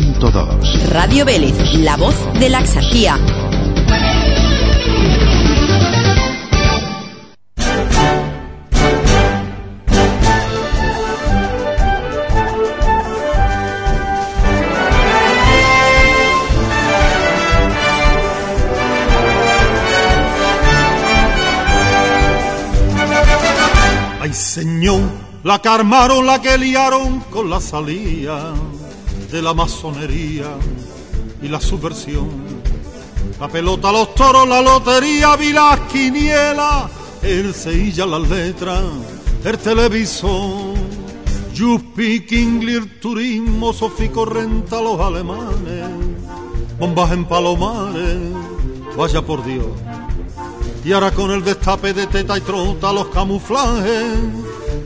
107.2. Radio Vélez, la voz de la exarquía. Ay, señor, la que armaron, la que liaron con la salida de la masonería y la subversión. La pelota, los toros, la lotería, vi las el seilla, las letras, el televisor. Yupi, Kinglir, turismo, Sofico, renta, los alemanes, bombas en palomares, vaya por Dios. Y ahora con el destape de teta y trota los camuflajes,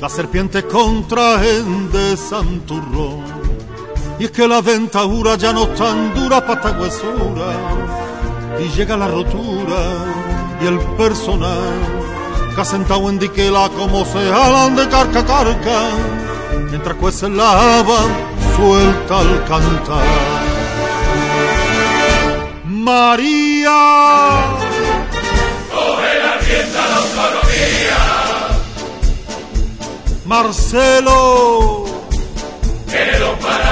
las serpientes con trajes de santurrón. Y es que las dentaduras ya no están duras para esta huesura. Y llega la rotura y el personal que ha sentado en diquela como se jalan de carca a carca. Mientras cuecen la haba, suelta al cantar. María. Marcelo. Quiere los parados,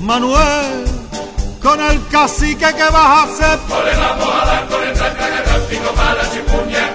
Manuel, con el cacique que vas a hacer. No le vamos a dar con el tranca tráfico para chipuña,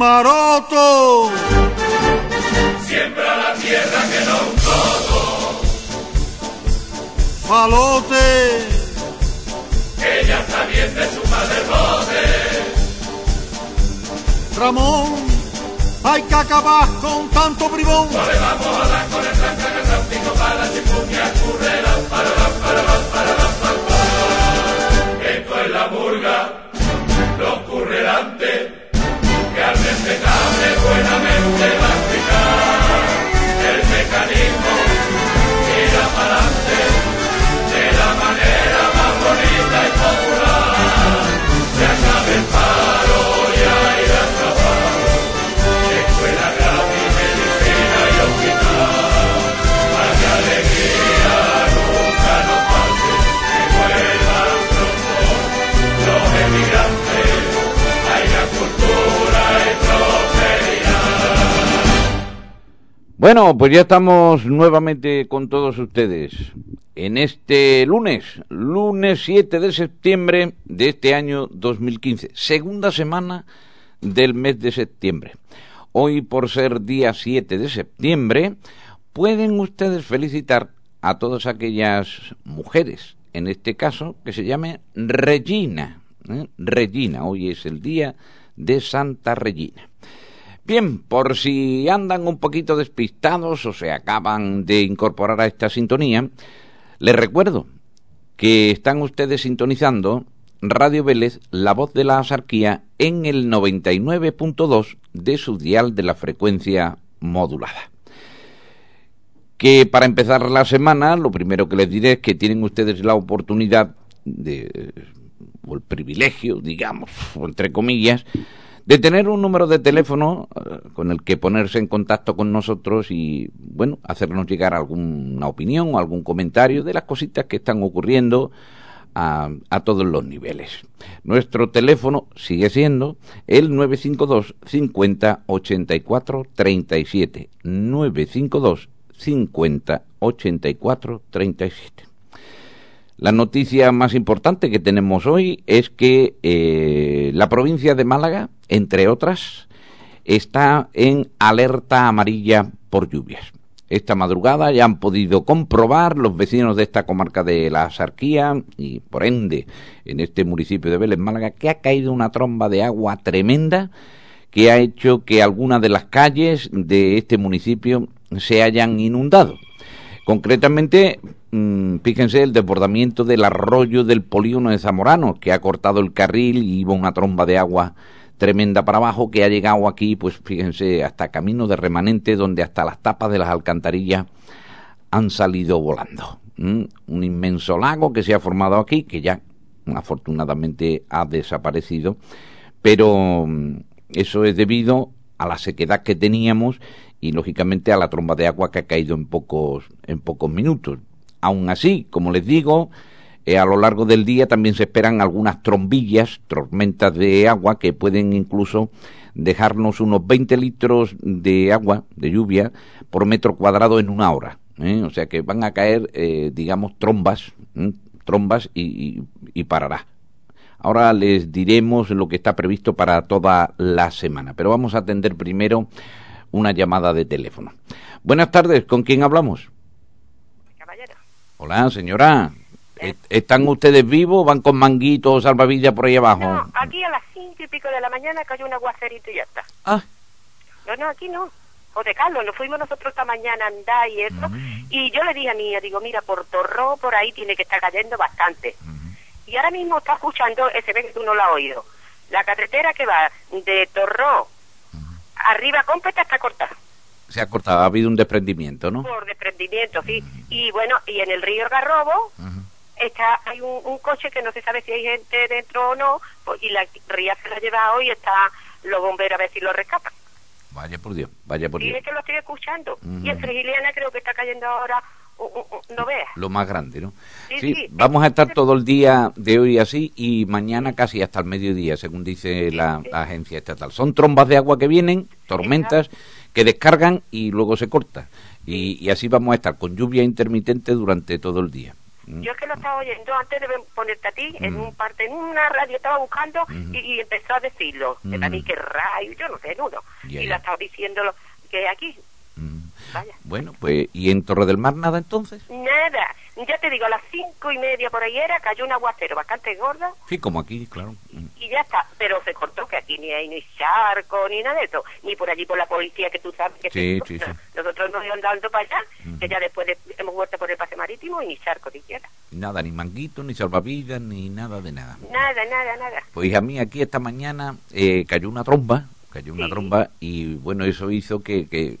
Maroto. Siembra la tierra que no un todo, Palote. ella está bien de su madre bote. Ramón. Hay que acabar con tanto bribón. No le vamos a dar con el tranca para la chipuña, currera, para para la, para para la. Esto es la murga, que al respetable Bueno, pues ya estamos nuevamente con todos ustedes en este lunes, lunes 7 de septiembre de este año 2015, segunda semana del mes de septiembre. Hoy, por ser día 7 de septiembre, pueden ustedes felicitar a todas aquellas mujeres, en este caso, que se llame Regina. ¿eh? Regina, hoy es el día de Santa Regina. Bien, por si andan un poquito despistados o se acaban de incorporar a esta sintonía, les recuerdo que están ustedes sintonizando Radio Vélez, la voz de la asarquía, en el 99.2 de su dial de la frecuencia modulada. Que para empezar la semana, lo primero que les diré es que tienen ustedes la oportunidad de, o el privilegio, digamos, entre comillas, de tener un número de teléfono eh, con el que ponerse en contacto con nosotros y, bueno, hacernos llegar alguna opinión o algún comentario de las cositas que están ocurriendo a, a todos los niveles. Nuestro teléfono sigue siendo el 952 50 84 37. 952 50 84 37. La noticia más importante que tenemos hoy es que eh, la provincia de Málaga, entre otras, está en alerta amarilla por lluvias. esta madrugada ya han podido comprobar los vecinos de esta comarca de la Sarquía y por ende en este municipio de Vélez, Málaga, que ha caído una tromba de agua tremenda que ha hecho que algunas de las calles de este municipio se hayan inundado. Concretamente, mm, fíjense el desbordamiento del arroyo del polígono de Zamorano, que ha cortado el carril y iba una tromba de agua tremenda para abajo que ha llegado aquí, pues fíjense, hasta camino de remanente, donde hasta las tapas de las alcantarillas han salido volando. Un inmenso lago que se ha formado aquí, que ya afortunadamente ha desaparecido, pero mm, eso es debido a la sequedad que teníamos y lógicamente a la tromba de agua que ha caído en pocos en pocos minutos. Aún así, como les digo, eh, a lo largo del día también se esperan algunas trombillas, tormentas de agua que pueden incluso dejarnos unos 20 litros de agua, de lluvia, por metro cuadrado en una hora. ¿eh? O sea que van a caer, eh, digamos, trombas, trombas y, y parará. Ahora les diremos lo que está previsto para toda la semana, pero vamos a atender primero una llamada de teléfono. Buenas tardes, ¿con quién hablamos? Hola, señora. ¿Están ustedes vivos? ¿Van con manguitos o salvavidas por ahí abajo? No, aquí a las cinco y pico de la mañana cayó un aguacerito y ya está. Ah. No, no, aquí no. José Carlos, nos fuimos nosotros esta mañana a andar y eso. Mm. Y yo le dije a mi hija, digo, mira, por Torró, por ahí tiene que estar cayendo bastante. Y ahora mismo está escuchando, ese ve que tú no lo has oído. La carretera que va de Torró arriba completa está cortada. Se ha cortado, ha habido un desprendimiento, ¿no? Por desprendimiento, sí. Y bueno, y en el río Garrobo está hay un, un coche que no se sabe si hay gente dentro o no, pues, y la ría se la ha llevado y está los bomberos a ver si lo rescatan. Vaya por Dios, vaya por Y Dios. es que lo estoy escuchando. Y en Frigiliana creo que está cayendo ahora, no veas. Lo más grande, ¿no? Sí, Sí, sí. vamos a estar todo el día de hoy así y mañana casi hasta el mediodía, según dice la, la agencia estatal. Son trombas de agua que vienen, tormentas, que descargan y luego se corta. Y, y así vamos a estar con lluvia intermitente durante todo el día. Mm. Yo es que lo estaba oyendo antes de ponerte a ti, en Mm. un parte, en una radio estaba buscando y, y empezó a decirlo. Mm. Para mí que rayo, yo no sé, en uno. Y la estaba diciéndolo que aquí, Mm. Vaya. Bueno, pues, ¿y en Torre del Mar nada entonces? Nada, ya te digo, a las cinco y media por ahí era, cayó un aguacero bastante gordo Sí, como aquí, claro. Mm. y ya está. Pero se cortó que aquí ni hay ni charco ni nada de eso, ni por allí por la policía que tú sabes que Sí, sí, sí. nosotros nos íbamos dando para allá, que ya después de- hemos vuelto por el pase marítimo y ni charco ni siquiera. Nada, ni manguito, ni salvavidas, ni nada de nada. Nada, nada, nada. Pues a mí aquí esta mañana eh, cayó una tromba, cayó una Sí. tromba y bueno, eso hizo que, que,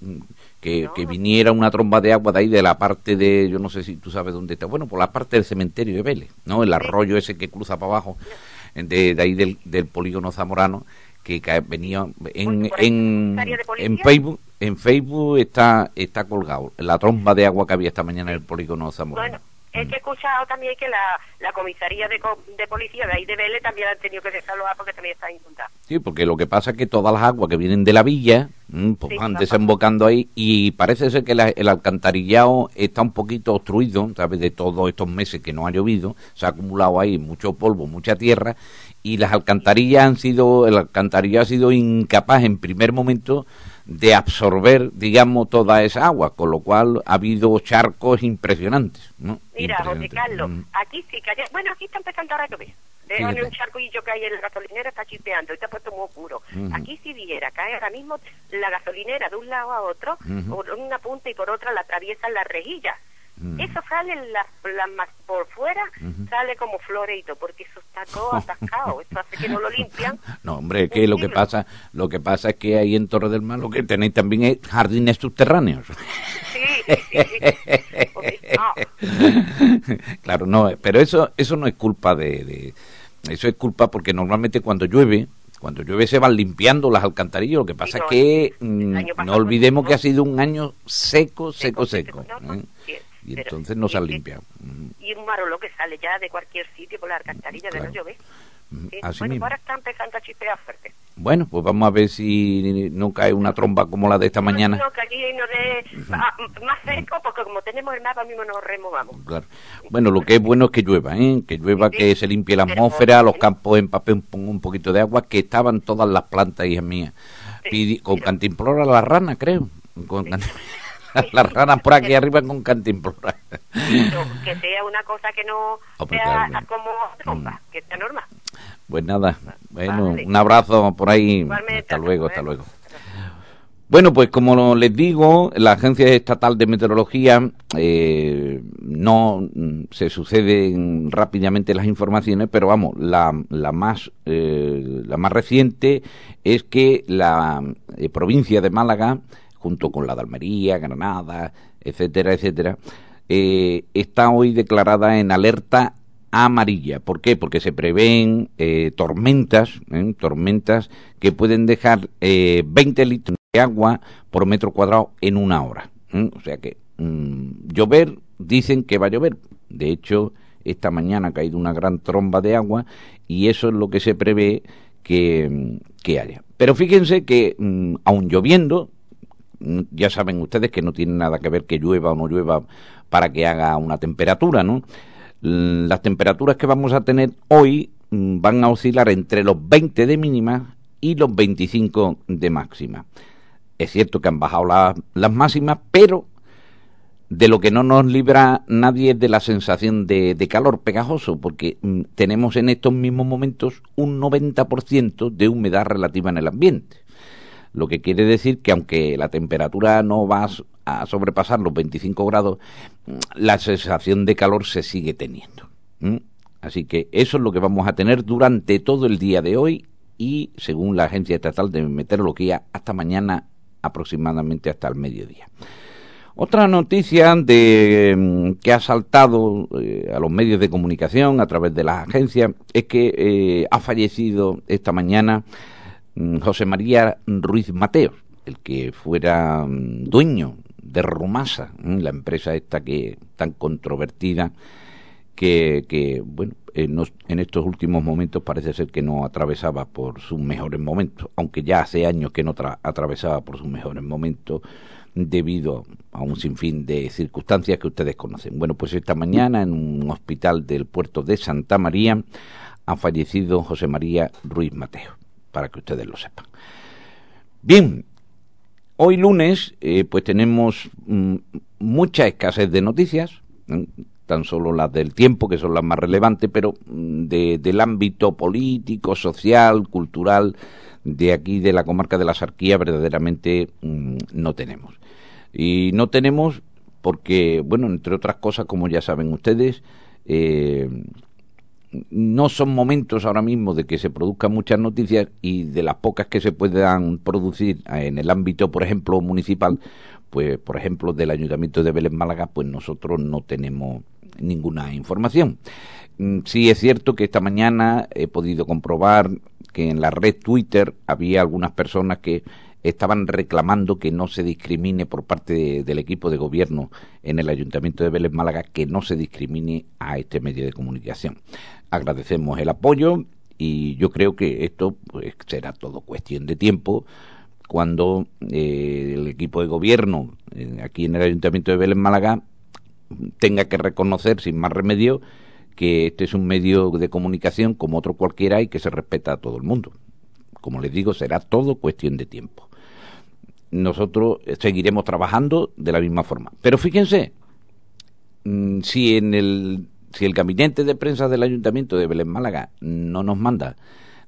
que, No. que viniera una tromba de agua de ahí de la parte de, yo no sé si tú sabes dónde está, bueno, por la parte del cementerio de Vélez, ¿no? El arroyo ese que cruza para abajo, de, de ahí del, del polígono zamorano, que venía en, en, en Facebook, en Facebook está, está colgado la tromba de agua que había esta mañana en el polígono zamorano. Bueno, es que he escuchado también que la, la comisaría de, de policía de ahí de Vélez también han tenido que desalojar porque también está inundada. Sí, porque lo que pasa es que todas las aguas que vienen de la villa mm, pues Sí, van va desembocando ahí y parece ser que la- el alcantarillado está un poquito obstruido, ¿sabes? De todos estos meses que no ha llovido, se ha acumulado ahí mucho polvo, mucha tierra y las alcantarillas han sido, el alcantarillado ha sido incapaz en primer momento de absorber, digamos, toda esa agua, con lo cual ha habido charcos impresionantes, ¿no? Mira, José. Carlos, Mm. aquí sí que bueno, aquí está empezando ahora a llover. Déjame un charcoillo que hay en la gasolinera, está chispeando, y está puesto muy oscuro. Aquí si viera, cae ahora mismo la gasolinera de un lado a otro, por una punta y por otra la atraviesan las rejillas. Mm. Eso sale la, la por fuera, sale como floreito, porque eso está todo atascado. Eso hace que no lo limpian. No, hombre, es que lo que pasa, lo que pasa es que ahí en Torre del Mar lo que tenéis también es jardines subterráneos. Sí, sí, sí. Porque, claro, no, pero eso eso no es culpa de, de- eso es culpa porque normalmente cuando llueve cuando llueve se van limpiando las alcantarillas, lo que pasa no, es que mm, no olvidemos que ha sido un año seco, seco, seco. no, ¿eh? Sí, Y pero- entonces no se ha y- un marolo que sale ya de cualquier sitio por la alcantarilla de Claro. no llover. mm, Sí. Así bueno, mismo. ahora está empezando a chispear fuerte. Bueno, pues vamos a ver si no cae una tromba como la de esta mañana. No, que aquí no de, más seco, porque como tenemos el mapa mismo nos removamos. Claro. Bueno, lo que es bueno es que llueva, ¿eh? que llueva, Sí, que se limpie la atmósfera, los campos empapen un, un poquito de agua, que estaban todas las plantas, hijas mías. Sí, Pidi- con cantimplora la rana, creo. Con can- las ranas por aquí arriba con cantimplora. que sea una cosa que no Hombre, sea claro. como trompa, que sea normal. Pues nada, bueno, Vale. un abrazo por ahí. Igualmente, Hasta luego, hasta luego. luego. Bueno, pues como les digo, la Agencia Estatal de Meteorología eh, no mm, se suceden rápidamente las informaciones, pero vamos, la, la más eh, la más reciente es que la eh, provincia de Málaga, junto con la de Almería, Granada, etcétera, etcétera, eh, está hoy declarada en alerta amarilla. ¿Por qué? Porque se prevén eh, tormentas, ¿eh? tormentas que pueden dejar eh, 20 litros de agua por metro cuadrado en una hora. O sea que mm, llover, dicen que va a llover. De hecho, esta mañana ha caído una gran tromba de agua y eso es lo que se prevé que, mm, que haya. Pero fíjense que, mm, aun lloviendo, ya saben ustedes que no tiene nada que ver que llueva o no llueva para que haga una temperatura, ¿no? Las temperaturas que vamos a tener hoy mm, van a oscilar entre los 20 de mínima y los 25 de máxima. Es cierto que han bajado la- las máximas, pero de lo que no nos libra nadie es de la sensación de, de calor pegajoso, porque mm, tenemos en estos mismos momentos un 90% de humedad relativa en el ambiente lo que quiere decir que aunque la temperatura no va a sobrepasar los 25 grados, mm, la sensación de calor se sigue teniendo. Así que eso es lo que vamos a tener durante todo el día de hoy y, según la Agencia Estatal de Meteorología, hasta mañana aproximadamente hasta el mediodía. Otra noticia de, mm, que ha saltado eh, a los medios de comunicación a través de las agencias es que eh, ha fallecido esta mañana José María Ruiz Mateos, el que fuera mm, dueño de Rumasa, mm, la empresa esta que tan controvertida que, que, bueno, en, los- en estos últimos momentos parece ser que no atravesaba por sus mejores momentos, aunque ya hace años que no tra- atravesaba por sus mejores momentos debido a un sinfín de circunstancias que ustedes conocen. Bueno, pues esta mañana en un hospital del puerto de Santa María ha fallecido José María Ruiz Mateo, para que ustedes lo sepan. Bien, hoy lunes eh, pues tenemos mm, mucha escasez de noticias, ¿eh? tan solo las del tiempo, que son las más relevantes, pero mm, de- del ámbito político, social, cultural, de aquí, de la comarca de la Sarquía, verdaderamente mm, no tenemos. Y no tenemos porque, bueno, entre otras cosas, como ya saben ustedes, eh, no son momentos ahora mismo de que se produzcan muchas noticias y de las pocas que se puedan producir en el ámbito, por ejemplo, municipal, pues, por ejemplo, del Ayuntamiento de Vélez Málaga, pues nosotros no tenemos ninguna información. Mm, Sí es cierto que esta mañana he podido comprobar que en la red Twitter había algunas personas que estaban reclamando que no se discrimine por parte de- del equipo de gobierno en el Ayuntamiento de Vélez Málaga, que no se discrimine a este medio de comunicación. Agradecemos el apoyo y yo creo que esto pues, será todo cuestión de tiempo cuando eh, el equipo de gobierno eh, aquí en el Ayuntamiento de Vélez Málaga tenga que reconocer sin más remedio que este es un medio de comunicación como otro cualquiera y que se respeta a todo el mundo. Como les digo, será todo cuestión de tiempo. Nosotros seguiremos trabajando de la misma forma. Pero fíjense, mm, si en el si el gabinete de prensa del Ayuntamiento de Belén Málaga no nos manda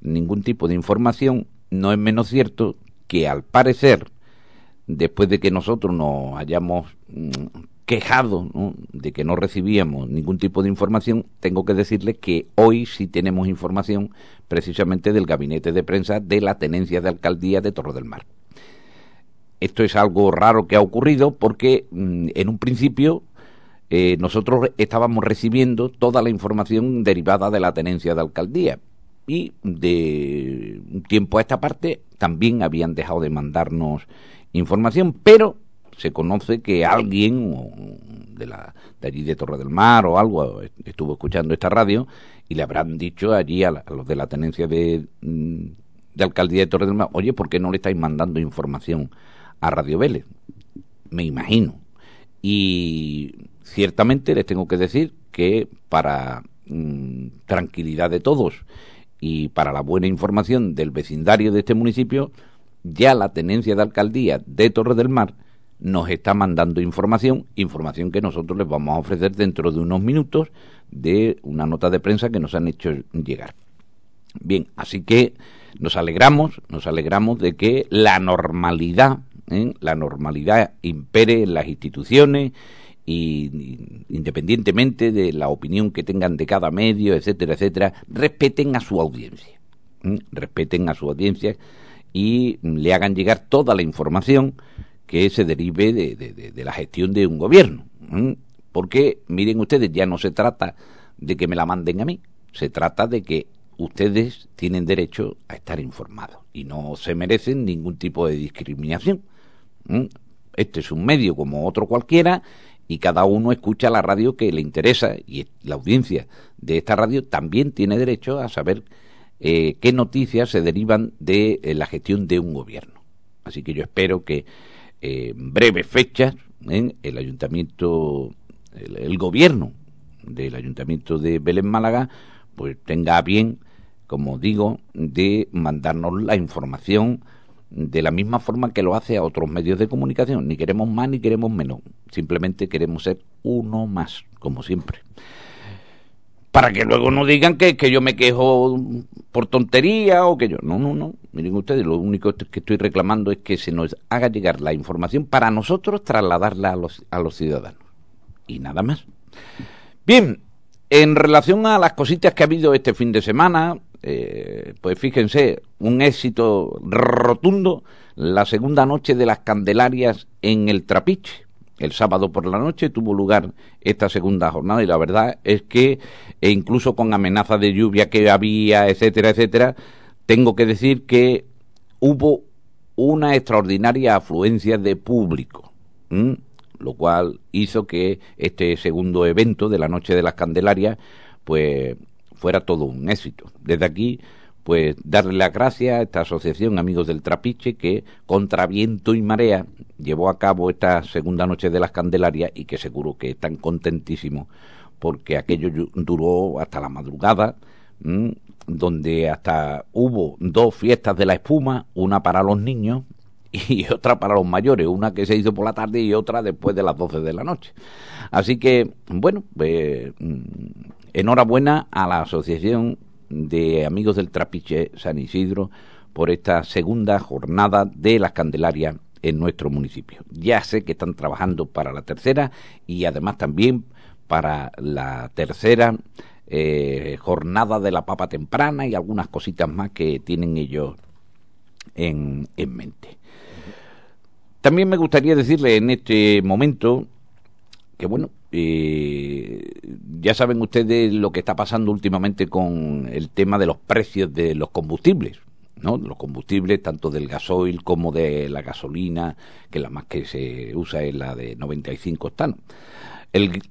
ningún tipo de información, no es menos cierto que al parecer, después de que nosotros nos hayamos mm, quejado de que no recibíamos ningún tipo de información, tengo que decirles que hoy sí tenemos información precisamente del gabinete de prensa de la tenencia de alcaldía de Torre del Mar. Esto es algo raro que ha ocurrido porque mm, en un principio eh, nosotros estábamos recibiendo toda la información derivada de la tenencia de alcaldía y de un tiempo a esta parte también habían dejado de mandarnos información, pero se conoce que alguien de, la, allí de Torre del Mar o algo estuvo escuchando esta radio y le habrán dicho allí a, la- a los de la tenencia de, mm, de alcaldía de Torre del Mar, oye, ¿por qué no le estáis mandando información a Radio Vélez? Me imagino. Y ciertamente les tengo que decir que para mm, tranquilidad de todos y para la buena información del vecindario de este municipio, ya la tenencia de alcaldía de Torre del Mar nos está mandando información, información que nosotros les vamos a ofrecer dentro de unos minutos de una nota de prensa que nos han hecho llegar. Bien, así que nos alegramos, nos alegramos de que la normalidad, ¿eh? la normalidad impere en las instituciones y independientemente de la opinión que tengan de cada medio, etcétera, etcétera, respeten a su audiencia, respeten a su audiencia y le hagan llegar toda la información que se derive de, la gestión de un gobierno. Porque, miren ustedes, ya no se trata de que me la manden a mí, se trata de que ustedes tienen derecho a estar informados y no se merecen ningún tipo de discriminación. Este es un medio como otro cualquiera y cada uno escucha la radio que le interesa y la audiencia de esta radio también tiene derecho a saber eh, qué noticias se derivan de eh, la gestión de un gobierno. Así que yo espero que eh, en breves fechas el ayuntamiento, el, gobierno del ayuntamiento de Belén Málaga, pues tenga bien, como digo, de mandarnos la información de la misma forma que lo hace a otros medios de comunicación. Ni queremos más ni queremos menos. Simplemente queremos ser uno más, como siempre. Para que luego no digan que, que yo me quejo por tontería o que yo... No, no, no. Miren ustedes, lo único que estoy reclamando es que se nos haga llegar la información para nosotros trasladarla a los, a los ciudadanos. Y nada más. Bien, en relación a las cositas que ha habido este fin de semana, eh, pues fíjense, un éxito rotundo la segunda noche de las Candelarias en el Trapiche. El sábado por la noche tuvo lugar esta segunda jornada y la verdad es que, e incluso con amenaza de lluvia que había, etcétera, etcétera, tengo que decir que hubo una extraordinaria afluencia de público, lo cual hizo que este segundo evento de la Noche de las Candelarias, pues fuera todo un éxito. Desde aquí, pues darle las gracias a esta asociación Amigos del Trapiche que contra viento y marea llevó a cabo esta segunda noche de las Candelarias y que seguro que están contentísimos porque aquello duró hasta la madrugada, donde hasta hubo dos fiestas de la espuma, una para los niños y otra para los mayores, una que se hizo por la tarde y otra después de las 12 de la noche. Así que, bueno, pues enhorabuena a la Asociación de Amigos del Trapiche San Isidro por esta segunda jornada de las Candelarias en nuestro municipio. Ya sé que están trabajando para la tercera y además también para la tercera eh, jornada de la papa temprana y algunas cositas más que tienen ellos en, en mente. También me gustaría decirle en este momento que, bueno, eh, ya saben ustedes lo que está pasando últimamente con el tema de los precios de los combustibles. ¿no? Los combustibles, tanto del gasoil como de la gasolina, que la más que se usa es la de 95 octanos.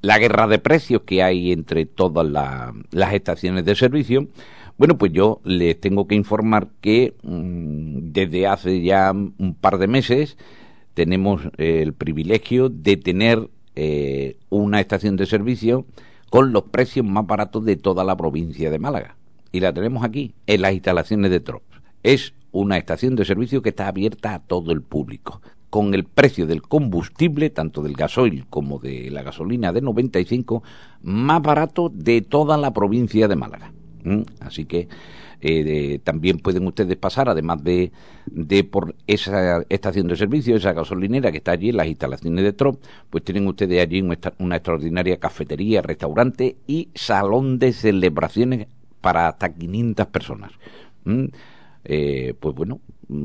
la guerra de precios que hay entre todas las estaciones de servicio, bueno, pues yo les tengo que informar que mm, desde hace ya un par de meses tenemos el privilegio de tener eh, una estación de servicio con los precios más baratos de toda la provincia de Málaga. Y la tenemos aquí, en las instalaciones de Trops. Es una estación de servicio que está abierta a todo el público, con el precio del combustible, tanto del gasoil como de la gasolina de 95, más barato de toda la provincia de Málaga. ¿Mm? Así que eh, también pueden ustedes pasar, además de, de por esa estación de servicio, esa gasolinera que está allí en las instalaciones de Trop, pues tienen ustedes allí una, extraordinaria cafetería, restaurante y salón de celebraciones para hasta 500 personas. Eh, pues bueno,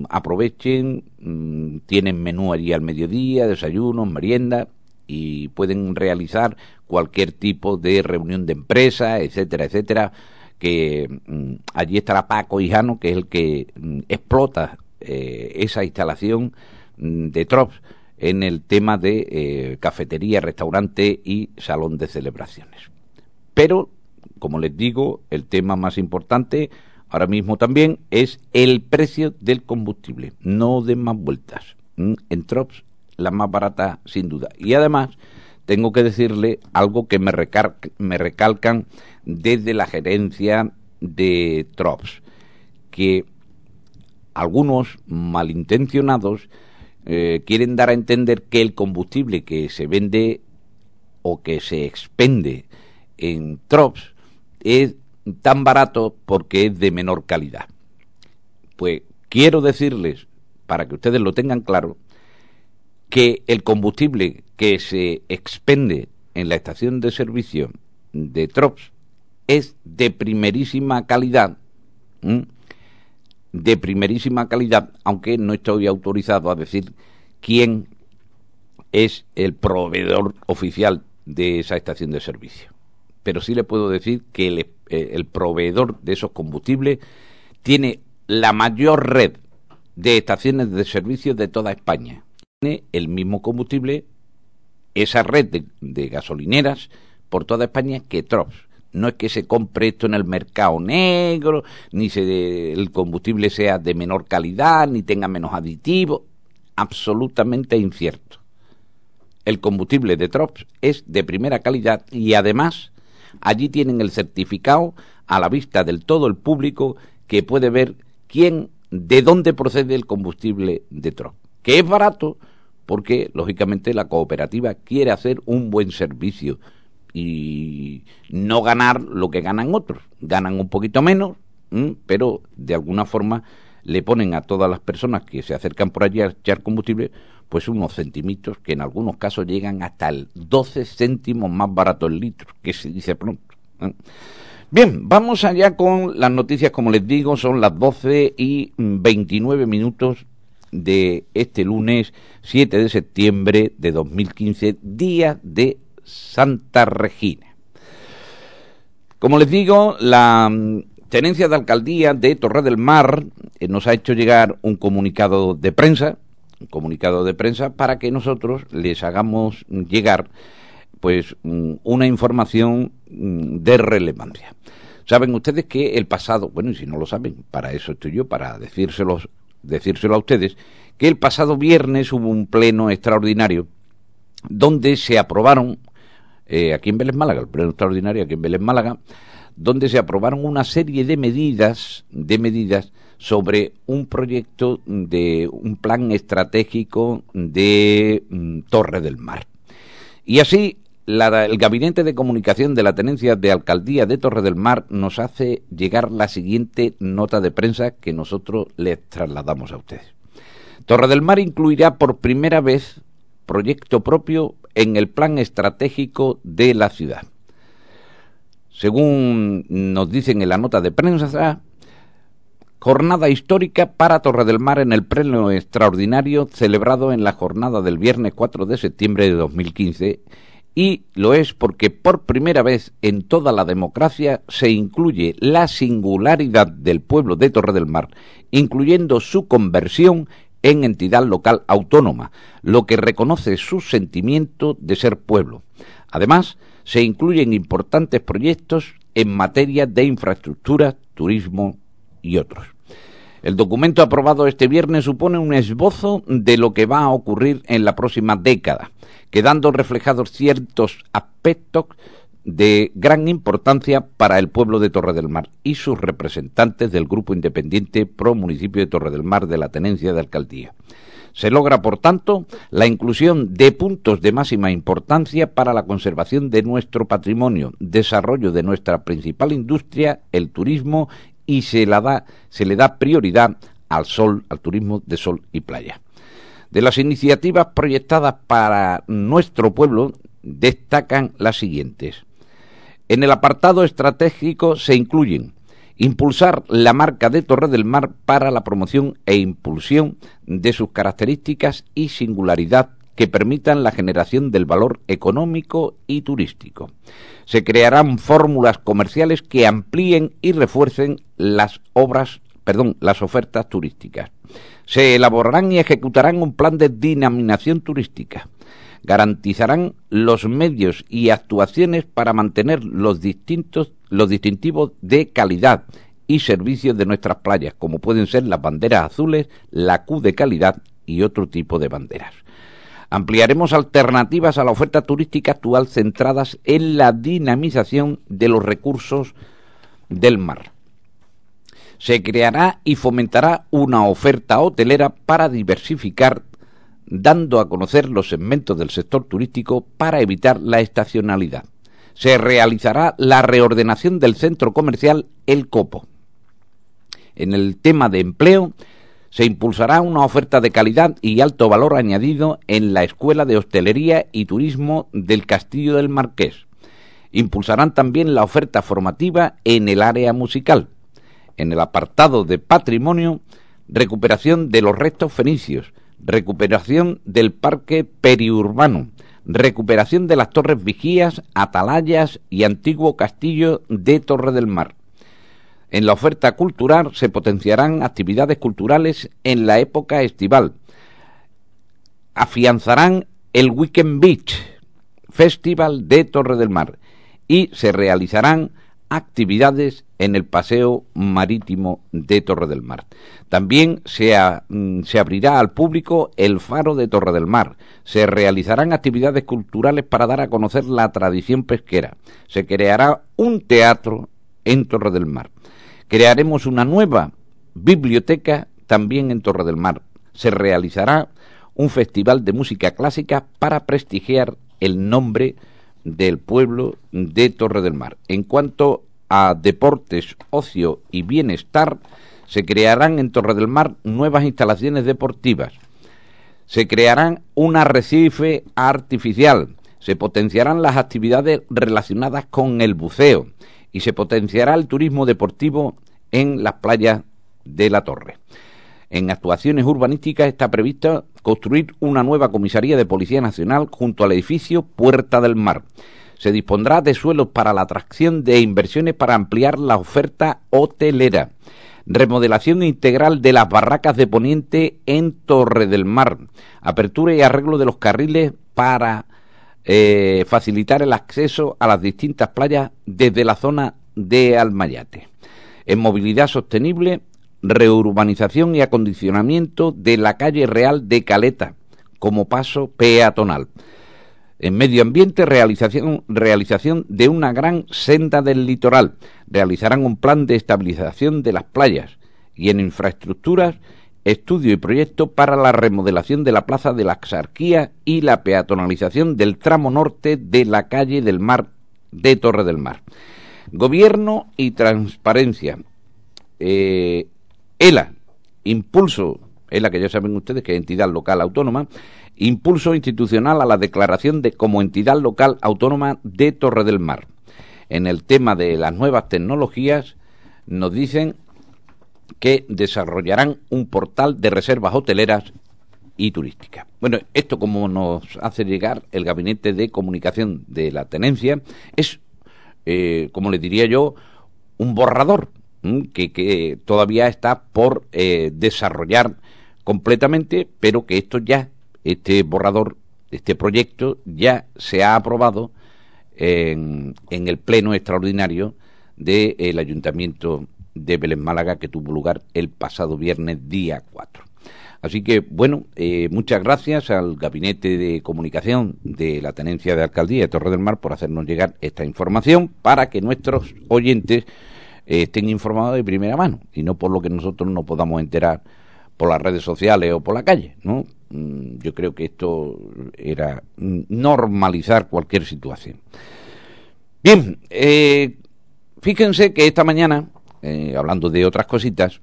aprovechen, mm, tienen menú allí al mediodía, desayunos, merienda y pueden realizar cualquier tipo de reunión de empresa, etcétera, etcétera, que mm, allí estará Paco Hijano, que es el que mm, explota eh, esa instalación mm, de Trops en el tema de eh, cafetería, restaurante y salón de celebraciones. Pero, como les digo, el tema más importante ahora mismo también es el precio del combustible. No den más vueltas. En Trops, la más barata sin duda. Y además, tengo que decirle algo que me, recalcan desde la gerencia de Trops, que algunos malintencionados eh, quieren dar a entender que el combustible que se vende o que se expende en TROPS es tan barato porque es de menor calidad. Pues quiero decirles, para que ustedes lo tengan claro, que el combustible que se expende en la estación de servicio de TROPS es de primerísima calidad, de primerísima calidad, aunque no estoy autorizado a decir quién es el proveedor oficial de esa estación de servicio. Pero sí le puedo decir que el, eh, el proveedor de esos combustibles tiene la mayor red de estaciones de servicio de toda España. Tiene el mismo combustible, esa red de, gasolineras por toda España que TROPS. No es que se compre esto en el mercado negro, ni se, el combustible sea de menor calidad, ni tenga menos aditivos. Absolutamente incierto. El combustible de TROPS es de primera calidad y además allí tienen el certificado a la vista del todo el público que puede ver quién, de dónde procede el combustible de Trump, que es barato porque, lógicamente, la cooperativa quiere hacer un buen servicio y no ganar lo que ganan otros. Ganan un poquito menos, pero de alguna forma le ponen a todas las personas que se acercan por allí a echar combustible, pues unos centimitos que en algunos casos llegan hasta el 12 céntimos más barato el litro, que se dice pronto. Bien, vamos allá con las noticias, como les digo, son las 12 y 29 minutos de este lunes 7 de septiembre de 2015, día de Santa Regina. Como les digo, la mm, tenencia de alcaldía de Torre del Mar eh, nos ha hecho llegar un comunicado de prensa, un comunicado de prensa para que nosotros les hagamos llegar pues mm, una información mm, de relevancia. Saben ustedes que el pasado, bueno, y si no lo saben, para eso estoy yo, para decírselos, decírselo a ustedes, que el pasado viernes hubo un pleno extraordinario donde se aprobaron, eh, aquí en Vélez Málaga, el pleno extraordinario aquí en Vélez Málaga, donde se aprobaron una serie de medidas, de medidas sobre un proyecto de un plan estratégico de mm, Torre del Mar. Y así el Gabinete de Comunicación de la Tenencia de Alcaldía de Torre del Mar nos hace llegar la siguiente nota de prensa que nosotros les trasladamos a ustedes. Torre del Mar incluirá por primera vez proyecto propio en el plan estratégico de la ciudad. Según nos dicen en la nota de prensa, jornada histórica para Torre del Mar en el pleno extraordinario celebrado en la jornada del viernes 4 de septiembre de 2015 y lo es porque por primera vez en toda la democracia se incluye la singularidad del pueblo de Torre del Mar, incluyendo su conversión en entidad local autónoma, lo que reconoce su sentimiento de ser pueblo. Además, se incluyen importantes proyectos en materia de infraestructura, turismo y otros. El documento aprobado este viernes supone un esbozo de lo que va a ocurrir en la próxima década quedando reflejados ciertos aspectos de gran importancia para el pueblo de Torre del Mar y sus representantes del grupo independiente pro municipio de Torre del Mar de la tenencia de alcaldía. Se logra, por tanto, la inclusión de puntos de máxima importancia para la conservación de nuestro patrimonio, desarrollo de nuestra principal industria, el turismo, y se, da, se le da prioridad al sol, al turismo de sol y playa. De las iniciativas proyectadas para nuestro pueblo destacan las siguientes. En el apartado estratégico se incluyen impulsar la marca de Torre del Mar para la promoción e impulsión de sus características y singularidad que permitan la generación del valor económico y turístico. Se crearán fórmulas comerciales que amplíen y refuercen las obras, perdón, las ofertas turísticas se elaborarán y ejecutarán un plan de dinaminación turística. Garantizarán los medios y actuaciones para mantener los distintos los distintivos de calidad y servicios de nuestras playas, como pueden ser las banderas azules, la Q de calidad y otro tipo de banderas. Ampliaremos alternativas a la oferta turística actual centradas en la dinamización de los recursos del mar se creará y fomentará una oferta hotelera para diversificar dando a conocer los segmentos del sector turístico para evitar la estacionalidad. Se realizará la reordenación del centro comercial El Copo. En el tema de empleo, se impulsará una oferta de calidad y alto valor añadido en la Escuela de Hostelería y Turismo del Castillo del Marqués. Impulsarán también la oferta formativa en el área musical. En el apartado de patrimonio, recuperación de los restos fenicios, recuperación del parque periurbano, recuperación de las torres vigías, atalayas y antiguo castillo de Torre del Mar. En la oferta cultural se potenciarán actividades culturales en la época estival. Afianzarán el Weekend Beach Festival de Torre del Mar y se realizarán actividades en el paseo marítimo de Torre del Mar. También se, mm, se, abrirá al público el faro de Torre del Mar. Se realizarán actividades culturales para dar a conocer la tradición pesquera. Se creará un teatro en Torre del Mar. Crearemos una nueva biblioteca también en Torre del Mar. Se realizará un festival de música clásica para prestigiar el nombre del pueblo de Torre del Mar. En cuanto a deportes, ocio y bienestar, se crearán en Torre del Mar nuevas instalaciones deportivas. Se crearán un arrecife artificial. Se potenciarán las actividades relacionadas con el buceo y se potenciará el turismo deportivo en las playas de la Torre. En actuaciones urbanísticas está previsto construir una nueva comisaría de Policía Nacional junto al edificio Puerta del Mar. Se dispondrá de suelos para la atracción de inversiones para ampliar la oferta hotelera. Remodelación integral de las barracas de Poniente en Torre del Mar. Apertura y arreglo de los carriles para eh, facilitar el acceso a las distintas playas desde la zona de Almayate. En movilidad sostenible, reurbanización y acondicionamiento de la calle Real de Caleta como paso peatonal. En medio ambiente, realización, realización de una gran senda del litoral. Realizarán un plan de estabilización de las playas. Y en infraestructuras, estudio y proyecto para la remodelación de la Plaza de la Axarquía y la peatonalización del tramo norte de la calle del Mar de Torre del Mar. Gobierno y transparencia. Eh, ELA, impulso, ELA que ya saben ustedes que es entidad local autónoma, impulso institucional a la declaración de como entidad local autónoma de Torre del Mar. En el tema de las nuevas tecnologías nos dicen que desarrollarán un portal de reservas hoteleras y turísticas. Bueno, esto como nos hace llegar el Gabinete de Comunicación de la Tenencia es, eh, como le diría yo, un borrador que, todavía está por eh, desarrollar completamente, pero que esto ya, este borrador, este proyecto ya se ha aprobado en, en el pleno extraordinario del Ayuntamiento de Belén Málaga que tuvo lugar el pasado viernes día 4. Así que, bueno, eh, muchas gracias al Gabinete de Comunicación de la Tenencia de Alcaldía de Torre del Mar por hacernos llegar esta información para que nuestros oyentes eh, estén informados de primera mano y no por lo que nosotros no podamos enterar por las redes sociales o por la calle, ¿no? Mm, yo creo que esto era normalizar cualquier situación. Bien, eh, fíjense que esta mañana, eh, hablando de otras cositas,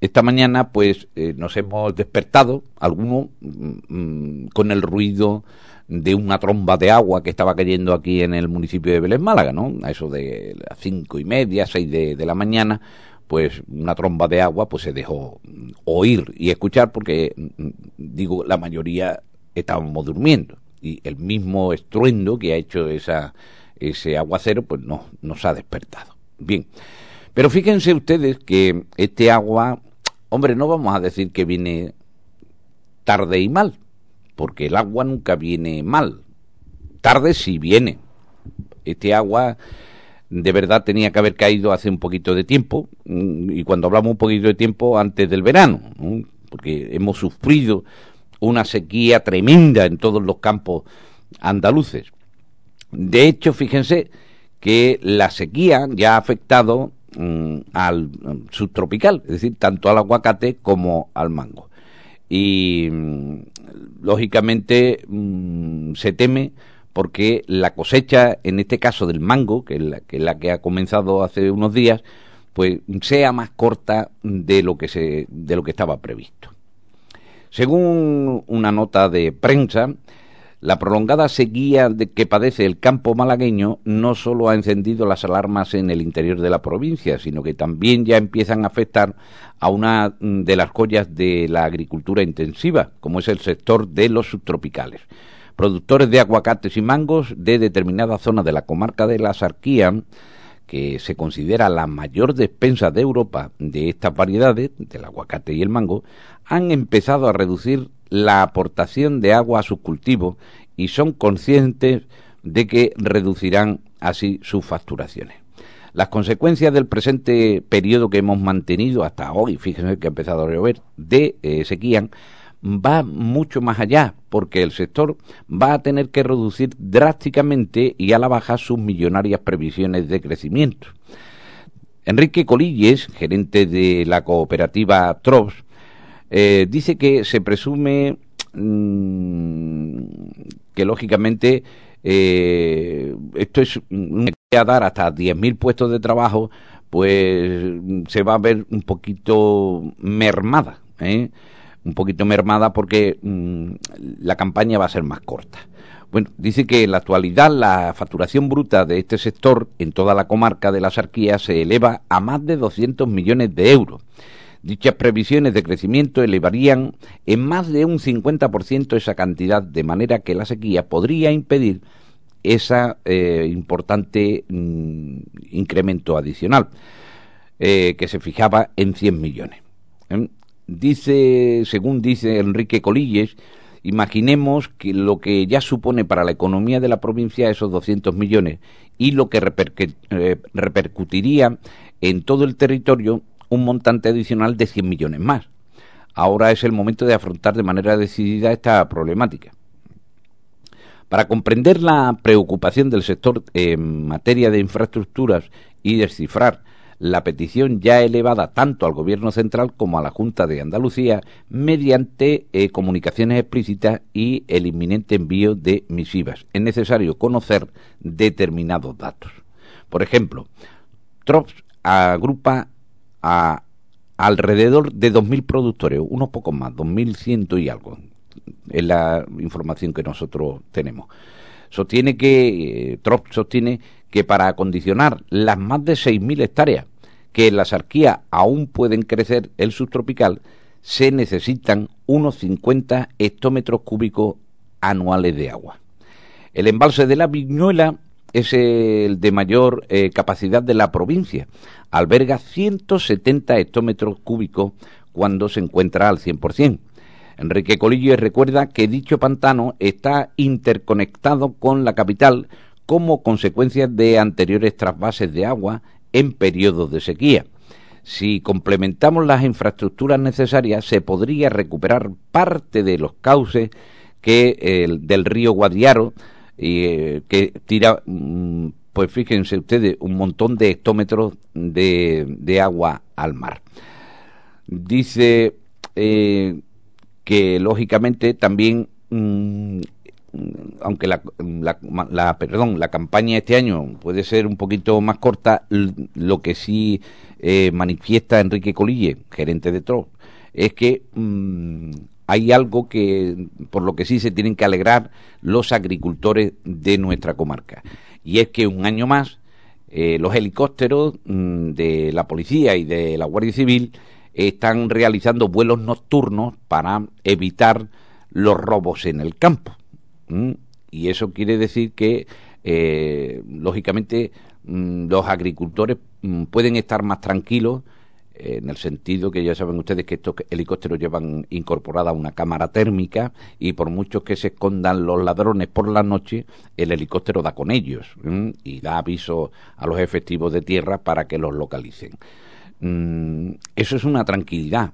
esta mañana pues nos hemos despertado, algunos, mm, mm, con el ruido de una tromba de agua que estaba cayendo aquí en el municipio de Vélez Málaga, ¿no? A eso de las cinco y media, seis de, la mañana, pues una tromba de agua pues se dejó oír y escuchar porque, digo, la mayoría estábamos durmiendo y el mismo estruendo que ha hecho esa, ese aguacero pues no, nos ha despertado. Bien, pero fíjense ustedes que este agua, hombre, no vamos a decir que viene tarde y mal, porque el agua nunca viene mal. Tarde sí viene. Este agua de verdad tenía que haber caído hace un poquito de tiempo, mm, y cuando hablamos un poquito de tiempo, antes del verano, porque hemos sufrido una sequía tremenda en todos los campos andaluces. De hecho, fíjense que la sequía ya ha afectado mm, al subtropical, es decir, tanto al aguacate como al mango. y mm, lógicamente mm, se teme porque la cosecha, en este caso del mango, que es la que, la que ha comenzado hace unos días, pues sea más corta de lo que se de lo que estaba previsto. Según una nota de prensa, la prolongada sequía de que padece el campo malagueño no solo ha encendido las alarmas en el interior de la provincia, sino que también ya empiezan a afectar a una de las joyas de la agricultura intensiva, como es el sector de los subtropicales. Productores de aguacates y mangos de determinada zona de la comarca de la Sarquía, que se considera la mayor despensa de Europa de estas variedades, del aguacate y el mango, han empezado a reducir la aportación de agua a sus cultivos y son conscientes de que reducirán así sus facturaciones. Las consecuencias del presente periodo que hemos mantenido hasta hoy, fíjense que ha empezado a llover, de eh, sequía, va mucho más allá, porque el sector va a tener que reducir drásticamente y a la baja sus millonarias previsiones de crecimiento. Enrique Colilles, gerente de la cooperativa TROPS, eh, dice que se presume mm, que lógicamente eh, esto es a dar hasta 10.000 puestos de trabajo, pues se va a ver un poquito mermada, ¿eh? un poquito mermada porque mm, la campaña va a ser más corta. Bueno, dice que en la actualidad la facturación bruta de este sector en toda la comarca de la Sarquía se eleva a más de 200 millones de euros Dichas previsiones de crecimiento elevarían en más de un 50% esa cantidad, de manera que la sequía podría impedir ese eh, importante mm, incremento adicional, eh, que se fijaba en 100 millones. ¿Eh? Dice, según dice Enrique Colilles, imaginemos que lo que ya supone para la economía de la provincia esos 200 millones y lo que repercutiría en todo el territorio un montante adicional de 100 millones más. Ahora es el momento de afrontar de manera decidida esta problemática. Para comprender la preocupación del sector en materia de infraestructuras y descifrar la petición ya elevada tanto al Gobierno central como a la Junta de Andalucía mediante eh, comunicaciones explícitas y el inminente envío de misivas. Es necesario conocer determinados datos. Por ejemplo, TROPS agrupa a alrededor de 2.000 productores, unos pocos más, 2.100 y algo, es la información que nosotros tenemos. Sostiene que, eh, Trop sostiene que para acondicionar las más de 6.000 hectáreas que en la sarquía aún pueden crecer el subtropical, se necesitan unos 50 hectómetros cúbicos anuales de agua. El embalse de la Viñuela es el de mayor eh, capacidad de la provincia. Alberga 170 hectómetros cúbicos cuando se encuentra al 100%. Enrique Colillo recuerda que dicho pantano está interconectado con la capital como consecuencia de anteriores trasvases de agua en periodos de sequía. Si complementamos las infraestructuras necesarias, se podría recuperar parte de los cauces que el, del río Guadiaro eh, que tira, mm, pues fíjense ustedes, un montón de hectómetros de, de agua al mar. Dice eh, que lógicamente también mm, aunque la, la, perdón, la campaña este año puede ser un poquito más corta, lo que sí eh, manifiesta Enrique Colille, gerente de TRO, es que mm, hay algo que por lo que sí se tienen que alegrar los agricultores de nuestra comarca. Y es que un año más eh, los helicópteros mm, de la policía y de la Guardia Civil están realizando vuelos nocturnos para evitar los robos en el campo y eso quiere decir que eh, lógicamente mm, los agricultores mm, pueden estar más tranquilos en el sentido que ya saben ustedes que estos helicópteros llevan incorporada una cámara térmica y por mucho que se escondan los ladrones por la noche, el helicóptero da con ellos y da aviso a los efectivos de tierra para que los localicen. Mm, eso es una tranquilidad,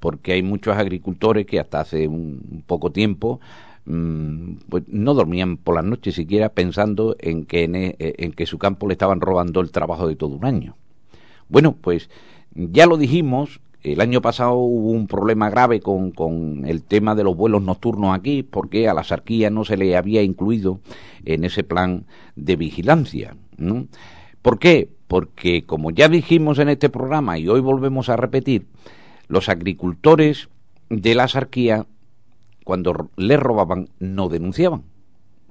porque hay muchos agricultores que hasta hace un poco tiempo mm, pues no dormían por las noches siquiera pensando en que, en, e, en que su campo le estaban robando el trabajo de todo un año. Bueno, pues ya lo dijimos el año pasado hubo un problema grave con, el tema de los vuelos nocturnos aquí, porque a la sarquía no se le había incluido en ese plan de vigilancia. ¿Por qué? Porque, como ya dijimos en este programa y hoy volvemos a repetir, los agricultores de la sarquía, cuando les robaban, no denunciaban.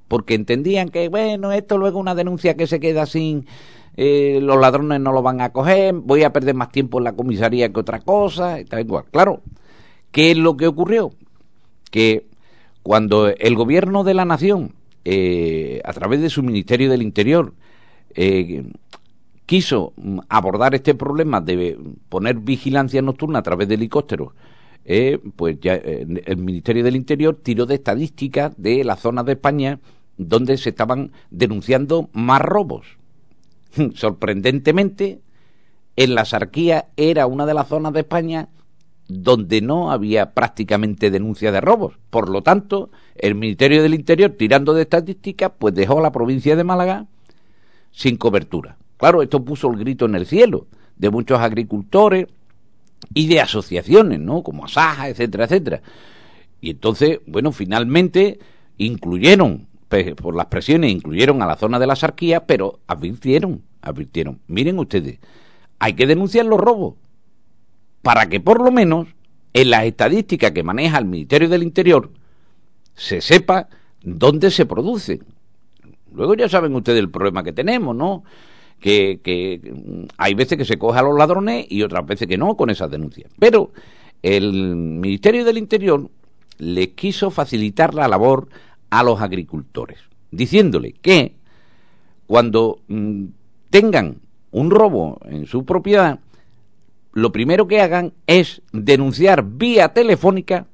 Porque entendían que, bueno, esto luego una denuncia que se queda sin, eh, los ladrones no lo van a coger, voy a perder más tiempo en la comisaría que otra cosa, y igual. Claro, ¿qué es lo que ocurrió? Que cuando el gobierno de la nación, eh, a través de su Ministerio del Interior, eh, quiso abordar este problema de poner vigilancia nocturna a través de helicópteros, pues ya el Ministerio del Interior tiró de estadísticas de las zonas de España donde se estaban denunciando más robos. sorprendentemente, en la Sarquía era una de las zonas de España donde no había prácticamente denuncia de robos. Por lo tanto, el Ministerio del Interior, tirando de estadísticas, pues dejó a la provincia de Málaga sin cobertura. Claro, esto puso el grito en el cielo de muchos agricultores y de asociaciones, ¿no? Como Asaja, etcétera, etcétera. Y entonces, bueno, finalmente incluyeron por las presiones incluyeron a la zona de la sarquía, pero advirtieron, advirtieron, miren ustedes, hay que denunciar los robos para que por lo menos en las estadísticas que maneja el Ministerio del Interior se sepa dónde se producen. Luego ya saben ustedes el problema que tenemos, ¿no? Que, que hay veces que se coge a los ladrones y otras veces que no con esas denuncias. Pero el Ministerio del Interior les quiso facilitar la labor a los agricultores, diciéndole que cuando mm, tengan un robo en su propiedad, lo primero que hagan es denunciar vía telefónica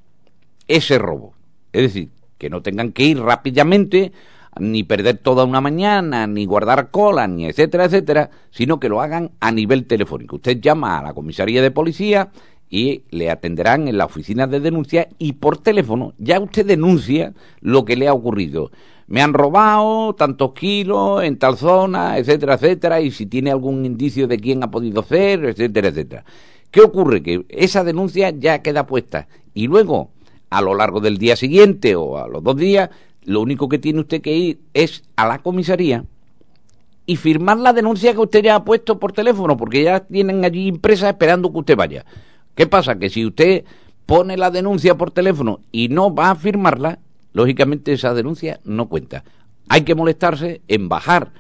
ese robo. Es decir, que no tengan que ir rápidamente, ni perder toda una mañana, ni guardar cola, ni etcétera, etcétera, sino que lo hagan a nivel telefónico. Usted llama a la comisaría de policía y le atenderán en la oficina de denuncia y por teléfono ya usted denuncia lo que le ha ocurrido. Me han robado tantos kilos en tal zona, etcétera, etcétera, y si tiene algún indicio de quién ha podido ser, etcétera, etcétera. ¿Qué ocurre? Que esa denuncia ya queda puesta y luego, a lo largo del día siguiente o a los dos días, lo único que tiene usted que ir es a la comisaría y firmar la denuncia que usted ya ha puesto por teléfono, porque ya tienen allí impresa esperando que usted vaya. ¿Qué pasa? Que si usted pone la denuncia por teléfono y no va a firmarla, lógicamente esa denuncia no cuenta. Hay que molestarse en bajar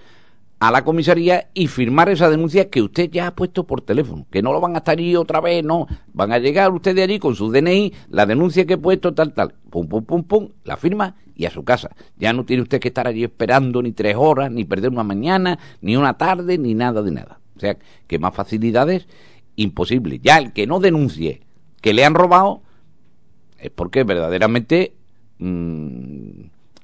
a la comisaría y firmar esa denuncia que usted ya ha puesto por teléfono, que no lo van a estar ahí otra vez, no, van a llegar ustedes allí con su DNI, la denuncia que he puesto, tal, tal, pum, pum, pum, pum, la firma y a su casa. Ya no tiene usted que estar allí esperando ni tres horas, ni perder una mañana, ni una tarde, ni nada de nada. O sea, que más facilidades imposible. Ya el que no denuncie que le han robado es porque verdaderamente mm,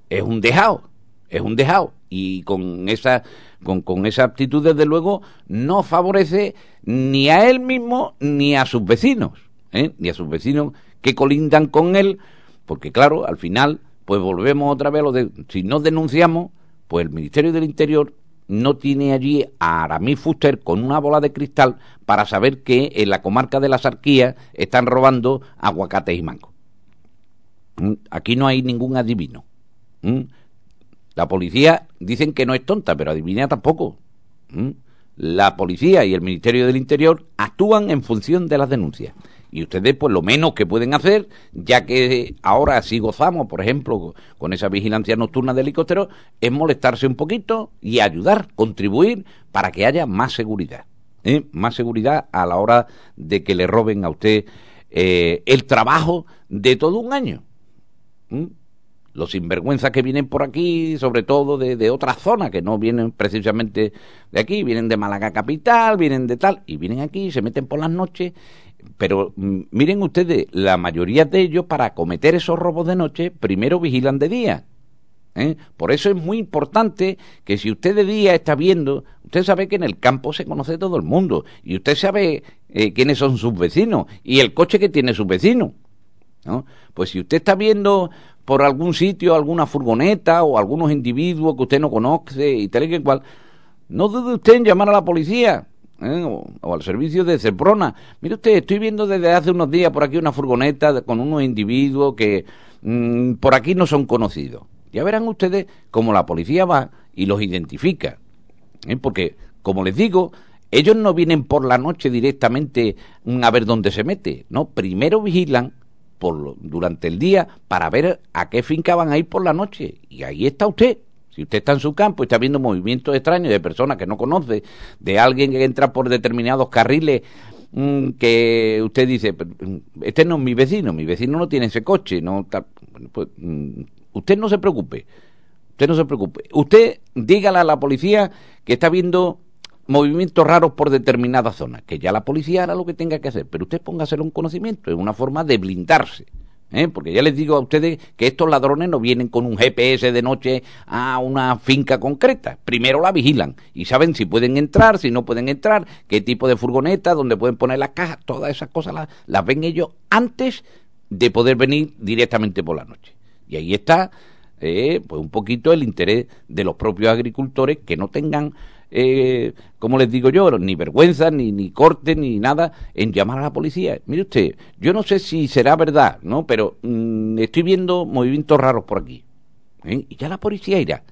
es un dejado, es un dejado. Y con esa, con, con esa actitud, desde luego, no favorece ni a él mismo ni a sus vecinos, ¿eh? ni a sus vecinos que colindan con él, porque claro, al final, pues volvemos otra vez a lo de, si no denunciamos, pues el Ministerio del Interior no tiene allí a Aramis Fuster con una bola de cristal para saber que en la comarca de la Sarquía están robando aguacates y mango. ¿Mm? Aquí no hay ningún adivino. ¿Mm? La policía dicen que no es tonta, pero adivina tampoco. ¿Mm? La policía y el Ministerio del Interior actúan en función de las denuncias. Y ustedes, pues lo menos que pueden hacer, ya que ahora sí gozamos, por ejemplo, con esa vigilancia nocturna de helicópteros, es molestarse un poquito y ayudar, contribuir para que haya más seguridad. ¿eh? Más seguridad a la hora de que le roben a usted eh, el trabajo de todo un año. Los sinvergüenzas que vienen por aquí, sobre todo de, de otras zonas, que no vienen precisamente de aquí, vienen de Málaga capital, vienen de tal, y vienen aquí, se meten por las noches pero mm, miren ustedes, la mayoría de ellos para cometer esos robos de noche primero vigilan de día. ¿eh? Por eso es muy importante que si usted de día está viendo, usted sabe que en el campo se conoce todo el mundo y usted sabe eh, quiénes son sus vecinos y el coche que tiene su vecino. ¿no? Pues si usted está viendo por algún sitio alguna furgoneta o algunos individuos que usted no conoce y tal y que cual, no dude usted en llamar a la policía ¿eh? o, al servicio de Ceprona. Mire usted, estoy viendo desde hace unos días por aquí una furgoneta con unos individuos que mm, por aquí no son conocidos. Ya verán ustedes cómo la policía va y los identifica. ¿eh? Porque, como les digo, ellos no vienen por la noche directamente mm, a ver dónde se mete. No, primero vigilan por, durante el día para ver a qué finca van a ir por la noche. Y ahí está usted. Si usted está en su campo y está viendo movimientos extraños de personas que no conoce, de alguien que entra por determinados carriles mm, que usted dice, mm, este no es mi vecino, mi vecino no tiene ese coche, no pues, mm, usted no se preocupe, usted no se preocupe. Usted dígale a la policía que está viendo movimientos raros por determinadas zonas, que ya la policía hará lo que tenga que hacer, pero usted póngaselo un conocimiento, es una forma de blindarse. ¿eh? porque ya les digo a ustedes que estos ladrones no vienen con un GPS de noche a una finca concreta. Primero la vigilan y saben si pueden entrar, si no pueden entrar, qué tipo de furgoneta, dónde pueden poner las cajas, todas esas cosas las, las ven ellos antes de poder venir directamente por la noche. Y ahí está eh, pues un poquito el interés de los propios agricultores que no tengan eh, como les digo yo, ni vergüenza, ni, ni corte, ni nada en llamar a la policía. Mire usted, yo no sé si será verdad, ¿no? Pero mm, estoy viendo movimientos raros por aquí. ¿eh? Y ya la policía irá.